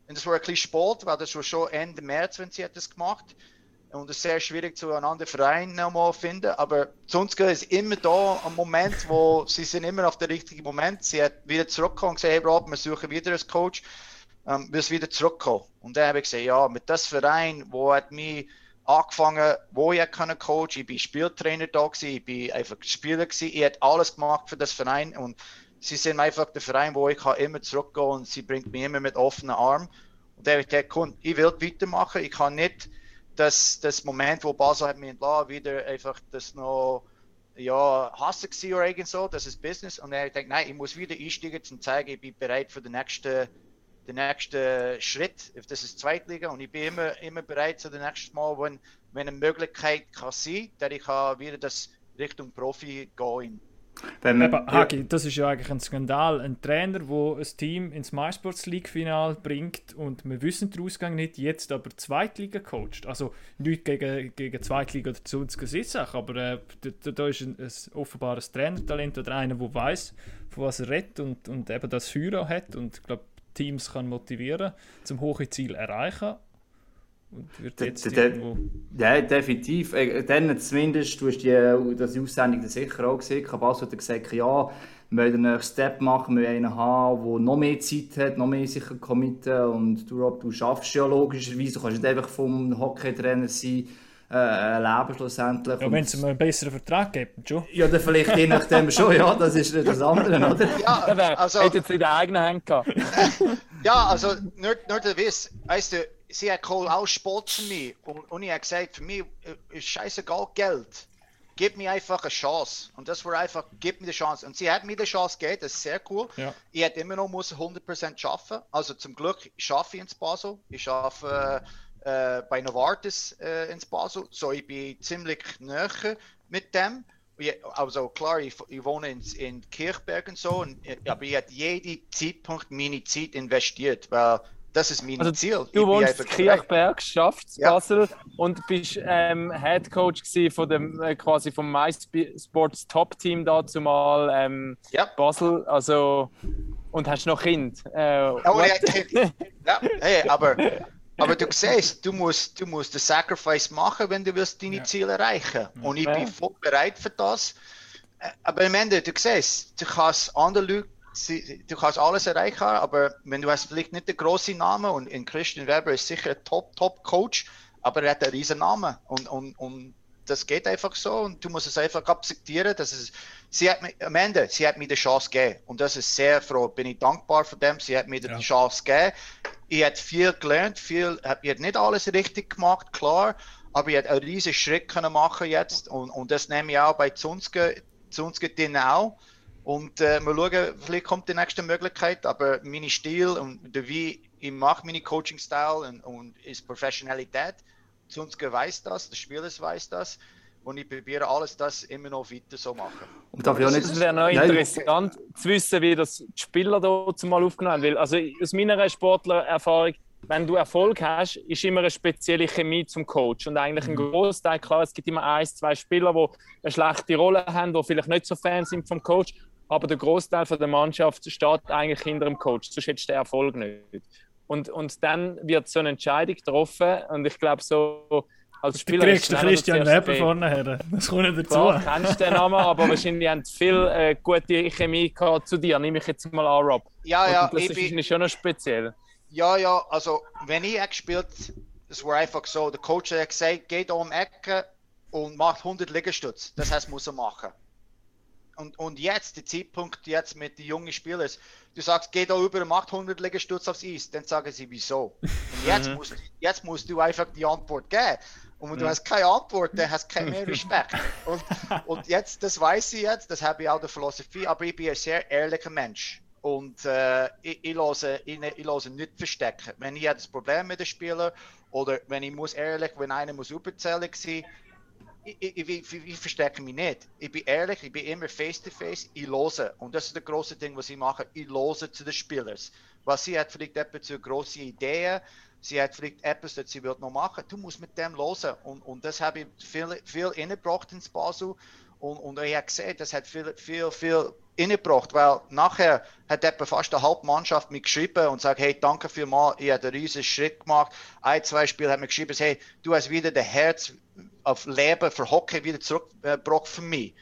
Und das war ein bisschen spät, weil das war schon Ende März, wenn sie hat das gemacht. Und es ist sehr schwierig zu einem anderen Verein nochmal finden. Aber sonst ist immer da ein Moment, wo sie sind immer auf der richtigen Moment. Sie hat wieder zurückgekommen und gesagt, hey Rob, wir suchen wieder einen Coach. Ähm, wir wieder zurückkommen. Und dann habe ich gesagt, ja, mit das Verein, wo hat mich angefangen, wo ich kann Coach, ich bin Spieltrainer da gewesen, ich bin einfach Spieler gewesen, ich habe alles gemacht für das Verein und sie sind einfach der Verein, wo ich kann immer zurückgehen und sie bringt mich immer mit offenen Armen. Und der hat gesagt, ich will weitermachen, ich kann nicht das, das Moment, wo Basel hat mich entlassen, wieder einfach das noch ja, gewesen oder so, das ist Business. Und er denkt, nein, ich muss wieder einsteigen, zu zeigen, ich bin bereit für den nächsten, den nächsten Schritt. Das ist Zweitliga und ich bin immer, immer bereit zu dem nächsten Mal, wenn, wenn eine Möglichkeit kann sein, dass ich kann wieder das Richtung Profi gehen man, Aber, Hagi, das ist ja eigentlich ein Skandal. Ein Trainer, der ein Team ins MySports League-Final bringt und wir wissen den Ausgang nicht, jetzt aber Zweitliga coacht. Also nicht gegen, gegen Zweitliga oder zu uns Sissach, aber äh, da, da, ist ein, ein offenbares Trainertalent oder einer, der weiß, von was er redet und, und eben das Feuer hat und ich glaube, Teams kann motivieren, zum hohe Ziel erreichen. Und wird jetzt de, de, Ja, definitiv. Äh, dann zumindest, du hast die, das Aussendung sicher auch gesehen, Kabas hat gesagt, ja, wir wollen nächsten Step machen, wir wollen einen haben, der noch mehr Zeit hat, noch mehr sich committen. Und du, Rob, du schaffst ja logischerweise, du kannst nicht einfach vom Hockeytrainer sein, äh, leben schlussendlich. Ja, wenn es einen besseren Vertrag gibt, schon. Ja, dann vielleicht je nachdem schon, ja, das ist das andere, oder? Ja, also... Hätte jetzt in der eigenen Hand gehabt. ja, also, nur, nur der Wiss, weißt du, sie hat Cole auch Sport für mich. Und, und ich habe gesagt, für mich ist scheißegal Geld. Gib mir einfach eine Chance. Und das war einfach, gib mir die Chance. Und sie hat mir die Chance gegeben, das ist sehr cool. Ja. Ich hätte immer noch muss 100% schaffen. Also zum Glück schaffe ich ins Basel. Ich schaffe äh, äh, bei Novartis äh, ins Basel. So, ich bin ziemlich näher mit dem. Also klar, ich, ich wohne in, in Kirchberg und so, und, aber ich habe jeden Zeitpunkt meine Zeit investiert, weil das ist mein also, Ziel. Du wohnst in Kirchberg, schaffst ja. Basel und bist ähm, Head Coach von dem äh, quasi vom MySports Top Team dazu mal ähm, ja. Basel. Also und hast noch Kind. Äh, oh, ja, kind. ja, hey, aber Aber du siehst, du musst, du musst den Sacrifice machen, wenn du willst deine ja. Ziele erreichen. Und ich bin voll bereit für das. Äh, aber am Ende, du siehst, du kannst andere Leute du kannst alles erreichen, aber wenn du hast vielleicht nicht den großen Namen und in Christian Weber ist sicher ein Top, Top Coach, aber er hat einen riesen Namen und, und, und das geht einfach so und du musst es einfach akzeptieren, dass es, sie hat mir, am Ende, sie hat mir die Chance gegeben und das ist sehr froh, bin ich dankbar für dem, sie hat mir ja. die Chance gegeben. Ich habe viel gelernt, viel, ich habe nicht alles richtig gemacht, klar, aber ich habe einen riesen Schritt können machen jetzt und, und das nehme ich auch bei Zunske, Zunske auch und äh, mal schauen, vielleicht kommt die nächste Möglichkeit, aber mein Stil und wie ich mache meine Coaching-Style und, und ist Professionalität. Sonst weiß das, der Spieler weiß das. Und ich probiere alles das immer noch weiter so machen. Und darf ich auch nicht... Es wäre noch interessant Nein. zu wissen, wie das die Spieler da zumal aufgenommen haben. Weil, also aus meiner Sportlererfahrung, wenn du Erfolg hast, ist immer eine spezielle Chemie zum Coach. Und eigentlich ein mhm. Großteil, klar, es gibt immer ein, zwei Spieler, die eine schlechte Rolle haben, die vielleicht nicht so Fan sind vom Coach aber der Großteil der Mannschaft steht eigentlich hinter dem Coach, sonst hättest du den Erfolg nicht. Und, und dann wird so eine Entscheidung getroffen und ich glaube so als Spieler... Du kriegst den Christian Weber vorne her, das kommt nicht dazu. Du kennst den Namen, aber wahrscheinlich haben viel äh, gute Chemie gehabt zu dir, nehme ich jetzt mal an, Rob. Ja, ja. Und das ist bin... schon noch speziell. Ja, ja, also wenn ich gespielt das war einfach so, der Coach hat gesagt, geht um die Ecke und macht 100 Liegestütze. Das heißt, muss er machen und, und jetzt, der Zeitpunkt jetzt mit den jungen Spielern, du sagst, geh da über, macht 100 Liegestütze aufs Eis, dann sagen sie, wieso? Und jetzt, mhm. musst, jetzt musst du einfach die Antwort geben. Und wenn du mhm. hast keine Antwort, dann hast du keinen mehr Respekt. und, und jetzt, das weiß ich jetzt, das habe ich auch der Philosophie, aber ich bin ein sehr ehrlicher Mensch. Und äh, ich, ich, lasse, ich, ich lasse nicht verstecken. Wenn ich das Problem mit den Spielern oder wenn ich muss ehrlich, wenn einer muss überzählig sein, ich, ich, ich, ich, verstecke mich nicht. Ich bin ehrlich, ich bin immer face to face, ich lose. Und das ist das große Ding, was ich mache. Ich lose zu den Spielern. Was sie hat vielleicht etwas zu große Ideen, sie hat vielleicht etwas, das sie wird noch machen. Du musst mit dem losen. Und, und das habe ich viel, viel ingebracht ins Basel. Und, und ich habe gesehen, das hat viel, viel, viel ingebracht, weil nachher hat etwa fast eine halbe Mannschaft mich geschrieben und sagt, hey, danke vielmals, ich habe einen riesen Schritt gemacht. Ein, zwei Spiele hat mir geschrieben, hey, du hast wieder das Herz auf Leben für Hockey wieder zurückgebracht für mich.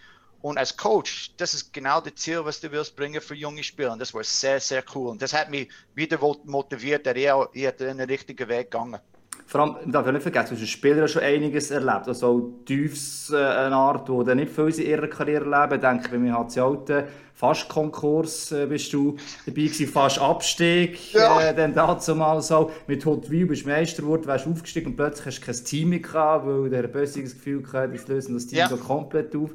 Und als Coach, das ist genau das Ziel, was du willst bringen für junge Spieler. Und das war sehr, sehr cool. Und das hat mich wieder motiviert, dass ich, ich in den richtigen Weg gegangen vor allem, darf ich nicht vergessen, du hast Spieler schon einiges erlebt. Also auch Tiefs, äh, eine Art, wo dann nicht viel in ihrer Karriere erleben. Ich denke, bei mir hat sie alten fast Konkurs äh, bist du dabei gewesen, fast Abstieg. Ja. Äh, dann dazu mal so. Mit Hot View bist du Meister geworden, wärst aufgestiegen und plötzlich hast du kein Team mehr gehabt, weil der Böse das Gefühl hatte, das lösen das Team ja. so komplett auf.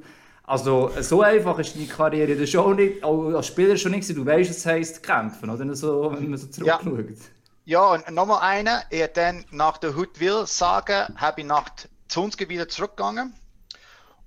Also so einfach ist deine Karriere das schon nicht, auch als Spieler schon nicht Du weißt, es heisst kämpfen, oder? So, wenn man so zurückschaut. Ja. Ja, und nochmal eine. Ich dann nach der Hutwil-Sage habe ich nach Zunske wieder zurückgegangen.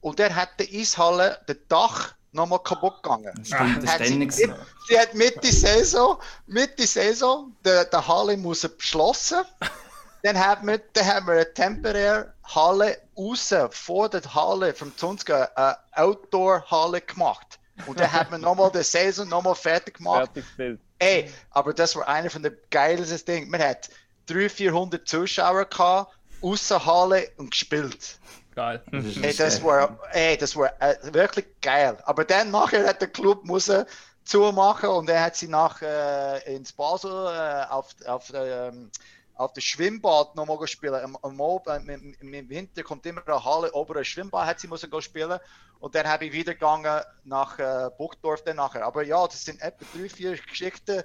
Und der hat die Eishalle, das Dach, nochmal kaputt gegangen. Stimmt, das hat sie, mit, sie hat Mitte Saison, Mitte Saison, der, der Halle muss beschlossen. dann haben wir, dann haben wir eine temporäre Halle außen vor der Halle vom Zunske, eine Outdoor-Halle gemacht. Und dann hat man nochmal die Saison nochmal fertig gemacht. Fertig Ey, aber das war einer von den geilsten Dingen. Man hat 300, 400 Zuschauer gehabt, Halle und gespielt. Geil. Ey, das war, ey, das war äh, wirklich geil. Aber dann nachher hat der Club müssen zumachen und er hat sie nach äh, ins Basel äh, auf, auf der ähm, auf das Schwimmbad nochmal spielen. Am, am, im, im, Winter kommt immer eine Halle, oben ein Schwimmbad hat sie müssen spielen. Und dann habe ich wieder gegangen nach äh, Buchdorf dann nachher. Aber ja, das sind etwa drei, vier Geschichten.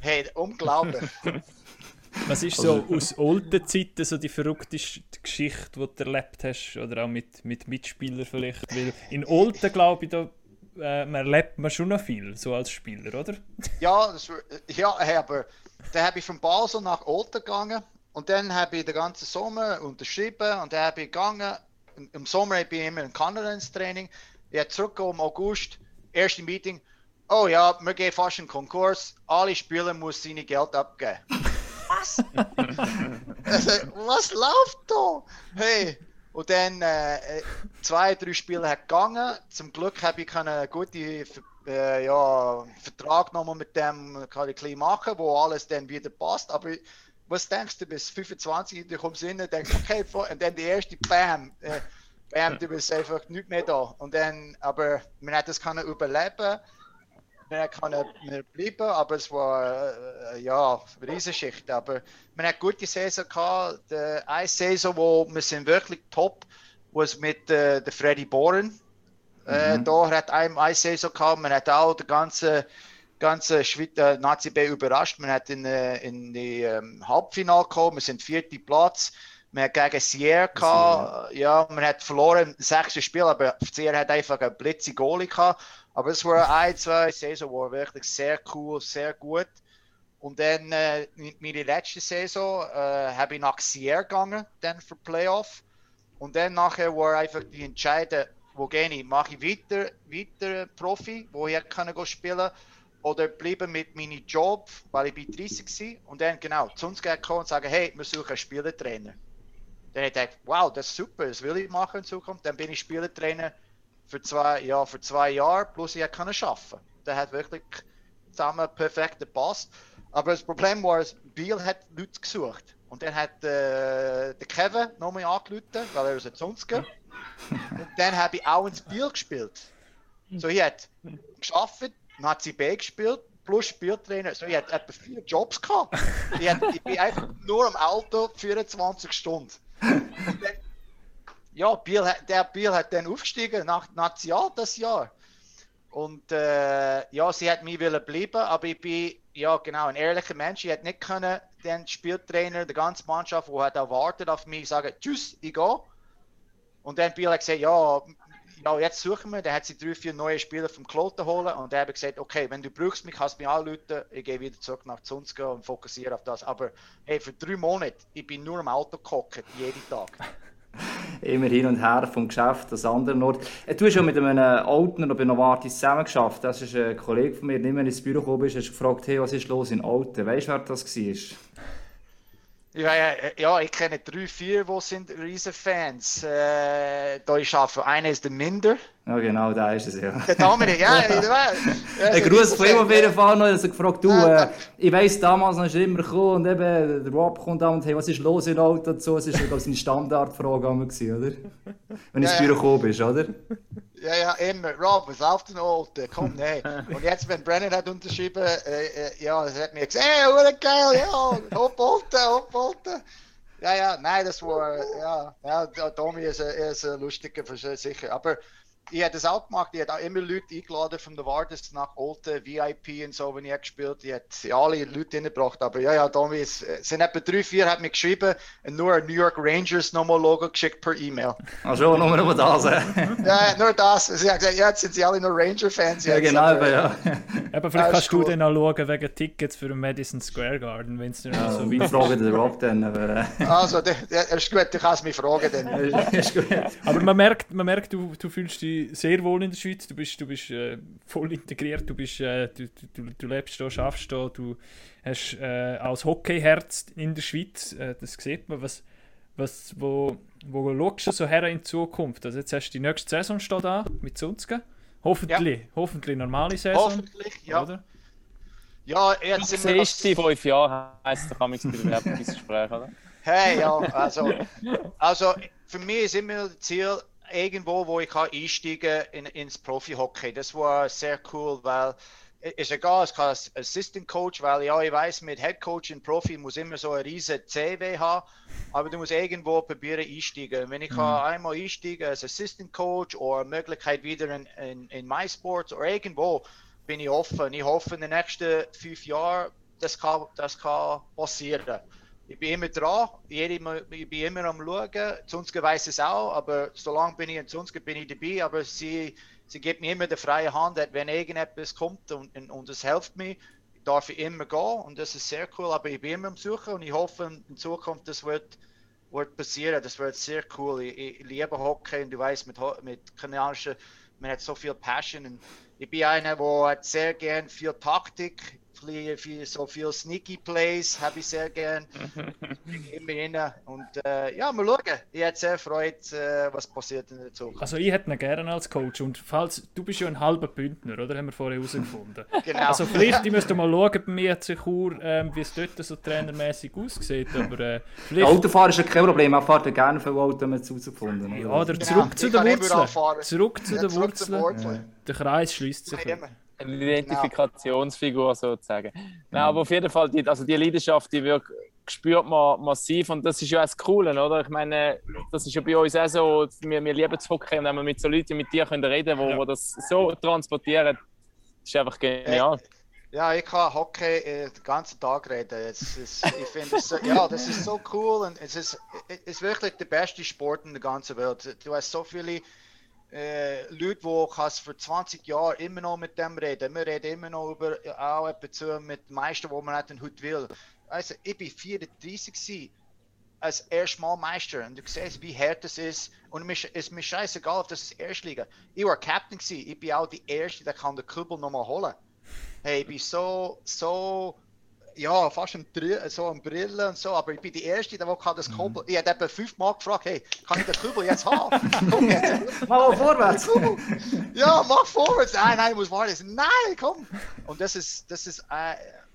Hey, unglaublich. Was ist so also- aus alten Zeiten so die verrückteste Geschichte, die du erlebt hast? Oder auch mit, mit Mitspielern vielleicht? Weil in Olten, glaube ich, da äh, man erlebt man schon noch viel, so als Spieler, oder? Ja, das, ja hey, aber dann habe ich von Basel nach Olten gegangen und dann habe ich den ganzen Sommer unterschrieben und dann habe ich gegangen. Im Sommer bin ich immer in Kanada ins Training. Ich habe zurückgekommen im August, erste Meeting. Oh ja, wir gehen fast in Konkurs. Alle Spieler müssen seine Geld abgeben. was? also, was läuft da? Hey, und dann äh, zwei, drei Spiele hat gegangen. Zum Glück habe ich einen guten äh, ja, Vertrag nochmal mit dem kann ich machen, wo alles dann wieder passt. Aber was denkst du, bis 25, du kommst rein und denkst, okay, und dann die erste Bam, äh, Bam, du bist einfach nicht mehr da. Und dann, aber man hat das können überleben, man kann nicht bleiben, aber es war, äh, ja, Riesenschicht. Aber man hat gute Saison gehabt, eine Saison, wo wir sind wirklich top, was mit äh, der Freddy Boren. Äh, mhm. da hat einem eine Saison gehabt, man hat auch die ganze ganze Schweizer Nazi B überrascht. Man hat in, äh, in die ähm, Halbfinale gekommen, wir sind vierter Platz. Man hat gegen Sierra gehabt, ja, man hat verloren im sechsten Spiel, aber Sierra hat einfach ein blitze Goalie gehabt. Aber es war ein, zwei Saison, war wirklich sehr cool, sehr gut. Und dann äh, meine letzte Saison äh, habe ich nach Sierra gegangen, dann für Playoff. Und dann nachher war einfach die Entscheidung, wo gehe ich? Mache ich weiter, weiter Profi, wo ich kann spielen oder bleiben mit meinem Job, weil ich bin 30 war und dann genau zu uns kommen und sagen, hey, wir suchen einen Spielertrainer. Dann habe ich gedacht, wow, das ist super, das will ich machen in Zukunft. Dann bin ich Spielertrainer für zwei, ja, für zwei Jahre, plus ich kann arbeiten. Das hat wirklich zusammen perfekt gepasst. Aber das Problem war, Biel hat Leute gesucht. Und dann hat äh, der Kevin nochmal angerufen, weil er aus der Zunzke. Und dann habe ich auch ins Biel gespielt. So, ich habe geschafft, Nazi B gespielt, plus Spieltrainer. So, ich hatte etwa vier Jobs gehabt. Ich, hatte, ich bin einfach nur am Auto 24 Stunden. Dann, ja, Biel, der Biel hat dann aufgestiegen nach Nazi A das Jahr. Und äh, ja, sie hat mich wollen bleiben, aber ich bin ja genau ein ehrlicher Mensch. Ich hätte nicht können den Spieltrainer, der ganze Mannschaft, der hat erwartet auf mich, sagen, tschüss, ich gehe. Und dann hat gesagt, ja, ja, jetzt suchen wir. Dann hat sie drei, vier neue Spieler vom Kloten holen und er hat gesagt, okay, wenn du brauchst mich, kannst du mich anrufen, ich gehe wieder zurück nach Zunzke und fokussiere auf das. Aber hey, für drei Monate, ich bin nur im Auto gehockt, jeden Tag. Immer hin und her vom Geschäft das andere Ort. Äh, du hast schon mit einem Altner bei Novartis zusammen geschafft. Das ist ein Kollege von mir, nicht mehr ins Büro gekommen ist, hast gefragt, hey, was ist los in Alten? Weißt du, wer das war? Ja, ja, ja, ich kenne drei, vier, die sind riesen Fans. Äh, da ist auch einer ist der Minder. Ja, genau, da ist es ja. Der Dominik, ja, ich weiß. Ein Gruß von ihm auf jeden Fall noch. Er hat gefragt, du, äh, ich weiss, damals noch ist er immer gekommen und eben der Rob kommt da und hey, was ist los in Auto und so. Das war, glaube ich, seine Standardfrage, oder? Wenn du ins Büro gekommen bist, oder? Ja, ja, immer. Rob, was läuft denn Alter? Komm, nee. Und jetzt, wenn Brennan hat unterschrieben, äh, äh, ja, das hat mir gesagt, hey, what geil, ja, hopp Alter, hopp Alter. Ja, ja, nein, das war, ja, ja, Tommy ist, ist ein lustiger, sicher. Aber ich habe das auch gemacht. Ich habe auch immer Leute eingeladen von der Wardes nach Olten, VIP und so, wenn ich gespielt habe. Ich habe alle Leute hingebracht. Aber ja, ja, Tommy, es sind etwa drei, vier hat mir geschrieben und nur ein New York Rangers nochmal Logo geschickt per E-Mail. Ach so, nur, nur das, Ja, nur das. Sie haben gesagt, ja, jetzt sind sie alle nur Ranger-Fans. Ja, genau, aber, ja. aber vielleicht kannst cool. du dann auch schauen wegen Tickets für den Madison Square Garden, wenn es dir ja, so weit fragen den Rob dann. Aber, äh. Also, der, ist gut, du kannst mich fragen dann. ist gut. Aber man merkt, man merkt du, du fühlst dich sehr wohl in der Schweiz. Du bist, du bist äh, voll integriert, du, bist, äh, du, du, du lebst hier, schaffst hier, du hast äh, auch Hockeyherz in der Schweiz. Äh, das sieht man. Was, was, wo, wo schaust du so her in Zukunft? Also jetzt hast du die nächste Saison steht da mit Sunzke. Hoffentlich, ja. hoffentlich normale Saison. Hoffentlich, ja. Oder? Ja, jetzt sind wir... nächsten fünf Jahre heisst der Kamix Bewerbungsgespräch, oder? Hey, ja, also, also für mich ist immer das Ziel, irgendwo, wo ich kann einsteigen in, ins Profi-Hockey. Das war sehr cool, weil ist egal, ich kann als Assistant Coach, weil ja, ich weiß, mit Head Coach in Profi muss immer so ein riesen CW haben, aber du musst irgendwo probieren einsteigen. Wenn ich mhm. einmal einsteigen als Assistant Coach oder Möglichkeit wieder in, in, in MySports oder irgendwo, bin ich offen. Ich hoffe, in den nächsten fünf Jahren, das kann, das kann passieren ich bin immer dran, ich bin immer am Schauen. Zunske weiß es auch, aber solange bin ich in Zunske bin ich dabei. Aber sie, sie gibt mir immer die freie Hand, wenn irgendetwas kommt und, und es hilft mir, darf ich immer gehen und das ist sehr cool. Aber ich bin immer am Suchen und ich hoffe in Zukunft, das wird, wird passieren. Das wird sehr cool. Ich, ich liebe Hockey und du weißt, mit, mit kanadischen, man hat so viel Passion. Und ich bin einer, der sehr gern viel Taktik viel, so viel Sneaky Plays habe ich sehr gern. immer rein. Und äh, ja, mal schauen. Ich hätte sehr freut, äh, was passiert in der Zukunft. Also ich hätte ihn gerne als Coach. Und falls, du bist ja ein halber Bündner, oder? Haben wir vorher herausgefunden. genau. Also vielleicht, ich müsste mal schauen bei mir zu Chur, ähm, wie es dort so trainermäßig aussieht. Aber äh, vielleicht... Autofahren ist ja kein Problem. Er fährt ja gerne für Auto, haben wir es herausgefunden. Ja, oder genau. zurück zu den Wurzeln. Zurück zu den Wurzeln. Ja. Der Kreis schließt sich. Eine Identifikationsfigur sozusagen. Nein, aber auf jeden Fall, die, also die Leidenschaft, die wird, spürt man massiv und das ist ja auch das Coole, oder? Ich meine, das ist ja bei uns auch so, wir, wir lieben zu hocken und wenn wir mit so Leuten mit dir können reden können, die ja. das so transportieren, ist einfach genial. Ja, ich kann Hockey äh, den ganzen Tag reden. Es ist, ich finde es, ja, das ist so cool und es ist, es ist wirklich der beste Sport in der ganzen Welt. Du hast so viele äh, Leute, die kannst für 20 Jahre immer noch mit dem reden. Wir reden immer noch über auch zu mit den wo man nicht heute will. Also ich bin 34 gewesen, als Mal Meister und du siehst, wie hart das ist. Und es ist mir scheißegal, ob das ist Erstliga. Ich war Captain gewesen. Ich bin auch die Erste, der kann den Kübel nochmal holen. Hey, ich bin so, so ja, fast ein so eine Brille und so, aber ich bin die Erste, der das Kurbel. Mhm. Ich habe etwa fünfmal gefragt, hey, kann ich den Kurbel jetzt haben? Mach mal vorwärts. ja, mach vorwärts. Nein, nein, ich muss warten. Nein, komm. Und das ist, das ist äh,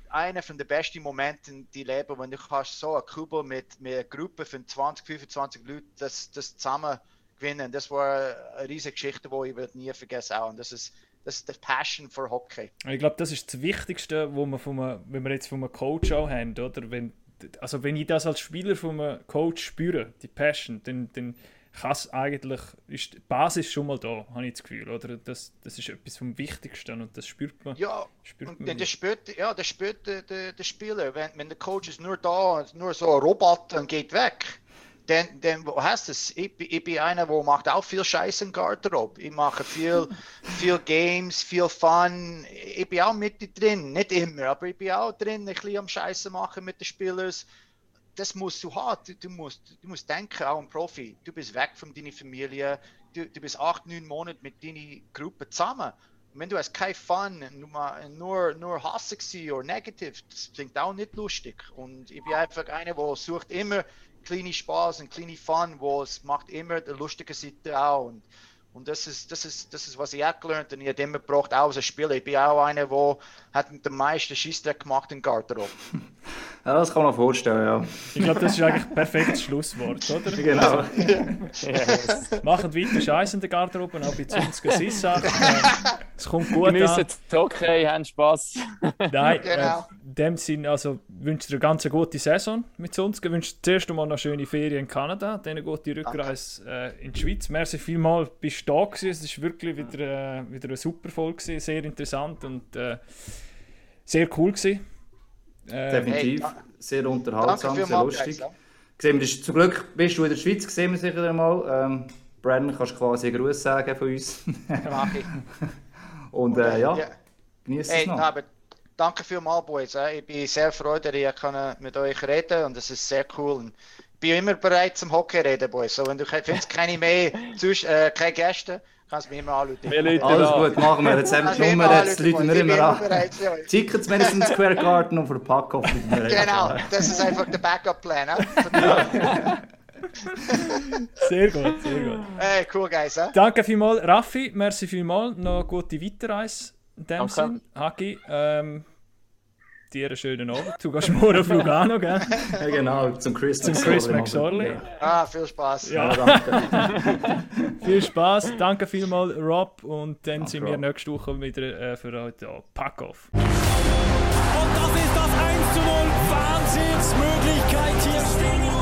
einer von den besten Momenten, die leben, wenn du hast so eine Kurbel mit, mit einer Gruppe von 20, 25 Leuten, das, das zusammen gewinnen. Das war eine riesige Geschichte, die ich nie vergessen auch. Und das ist das ist die Passion für Hockey. Ich glaube, das ist das Wichtigste, wo man von einem, wenn wir jetzt von einem Coach auch haben, oder? Wenn, also wenn ich das als Spieler von einem Coach spüre, die Passion, dann, dann kann es eigentlich, ist die Basis schon mal da, habe ich das Gefühl, oder? Das, das ist etwas vom Wichtigsten und das spürt man. Ja, spürt man das spürt, ja, das spürt der, der, der Spieler. Wenn, wenn der Coach ist nur da, nur so ein Roboter und geht weg, denn, denn wo heißt es? Ich, ich bin einer, der macht auch viel Scheiß im Garderobe. Ich mache viel, viel Games, viel Fun. Ich bin auch mit drin, nicht immer, aber ich bin auch drin, ein bisschen am Scheiße machen mit den Spielern. Das musst du haben. Du, du, musst, du musst denken, auch ein Profi. Du bist weg von deiner Familie. Du, du bist acht, neun Monate mit deiner Gruppe zusammen. Und wenn du hast kein Fun, nur, nur, nur Hasse oder negativ, das klingt auch nicht lustig. Und ich bin einfach einer, der sucht immer kleine Spaß und kleine Fun, wo es macht immer die lustige Seite auch. Und, und das ist, das ist, das ist, was ich auch gelernt habe. Ich habe immer gebraucht, auch als Spieler. Ich bin auch einer, der hat den meisten Schießdreck gemacht in Garderobe. Ja, das kann man vorstellen, ja. Ich glaube, das ist eigentlich ein perfektes Schlusswort, oder? Genau. yes. Machen weiter Scheiß in der Garderobe, auch bei Zunzke Sissa. Es kommt gut Geniessen an. Geniessen okay, haben Spass. Nein, genau. äh, in dem Sinne, also wünsche dir eine ganz gute Saison mit Zunzke. Wünsche zuerst einmal eine schöne Ferien in Kanada, dann eine gute Rückreise äh, in die Schweiz. Merci vielmals, bist du da gewesen. Es war wirklich wieder, äh, wieder eine super Folge, sehr interessant und äh, sehr cool gewesen. Äh, Definitiv. Hey, sehr unterhaltsam, sehr lustig. Gesehen, zum Glück bist du in der Schweiz, sehen wir sicher einmal. Ähm, Brandon, kannst du quasi einen Gruß sagen von uns. Mach ich. Und äh, ja, ja. genieß es noch. Aber danke vielmals, Boys. Ich bin sehr froh, dass ich mit euch reden und das ist sehr cool. Ich bin immer bereit zum Hockey reden, Boys. So, wenn du findest keine mehr, äh, keine Gäste, Kannst mich immer anrufen. Alles gut, machen wir. Jetzt haben wir die Nummer, jetzt rufen wir immer an. Tickets mindestens Square Garden und für Packoff. Genau, das ist einfach der Backup-Plan. sehr gut, sehr gut. Hey, cool, guys. Eh? Danke vielmals, Raffi. Merci vielmals. Noch gute Weiterreise in dem Sinn. Haki, ähm, dir einen schönen Abend. Du gehst morgen auf Lugano, gell? Ja, genau, zum Chris Zum Chris McSorley. Ja. Ah, viel Spaß. Ja, ja danke. viel Spaß, danke vielmals, Rob. Und dann danke, sind wir nächste Woche wieder äh, für heute da. Pack off. Und das ist das 1 zu 0. Wahnsinnsmöglichkeit.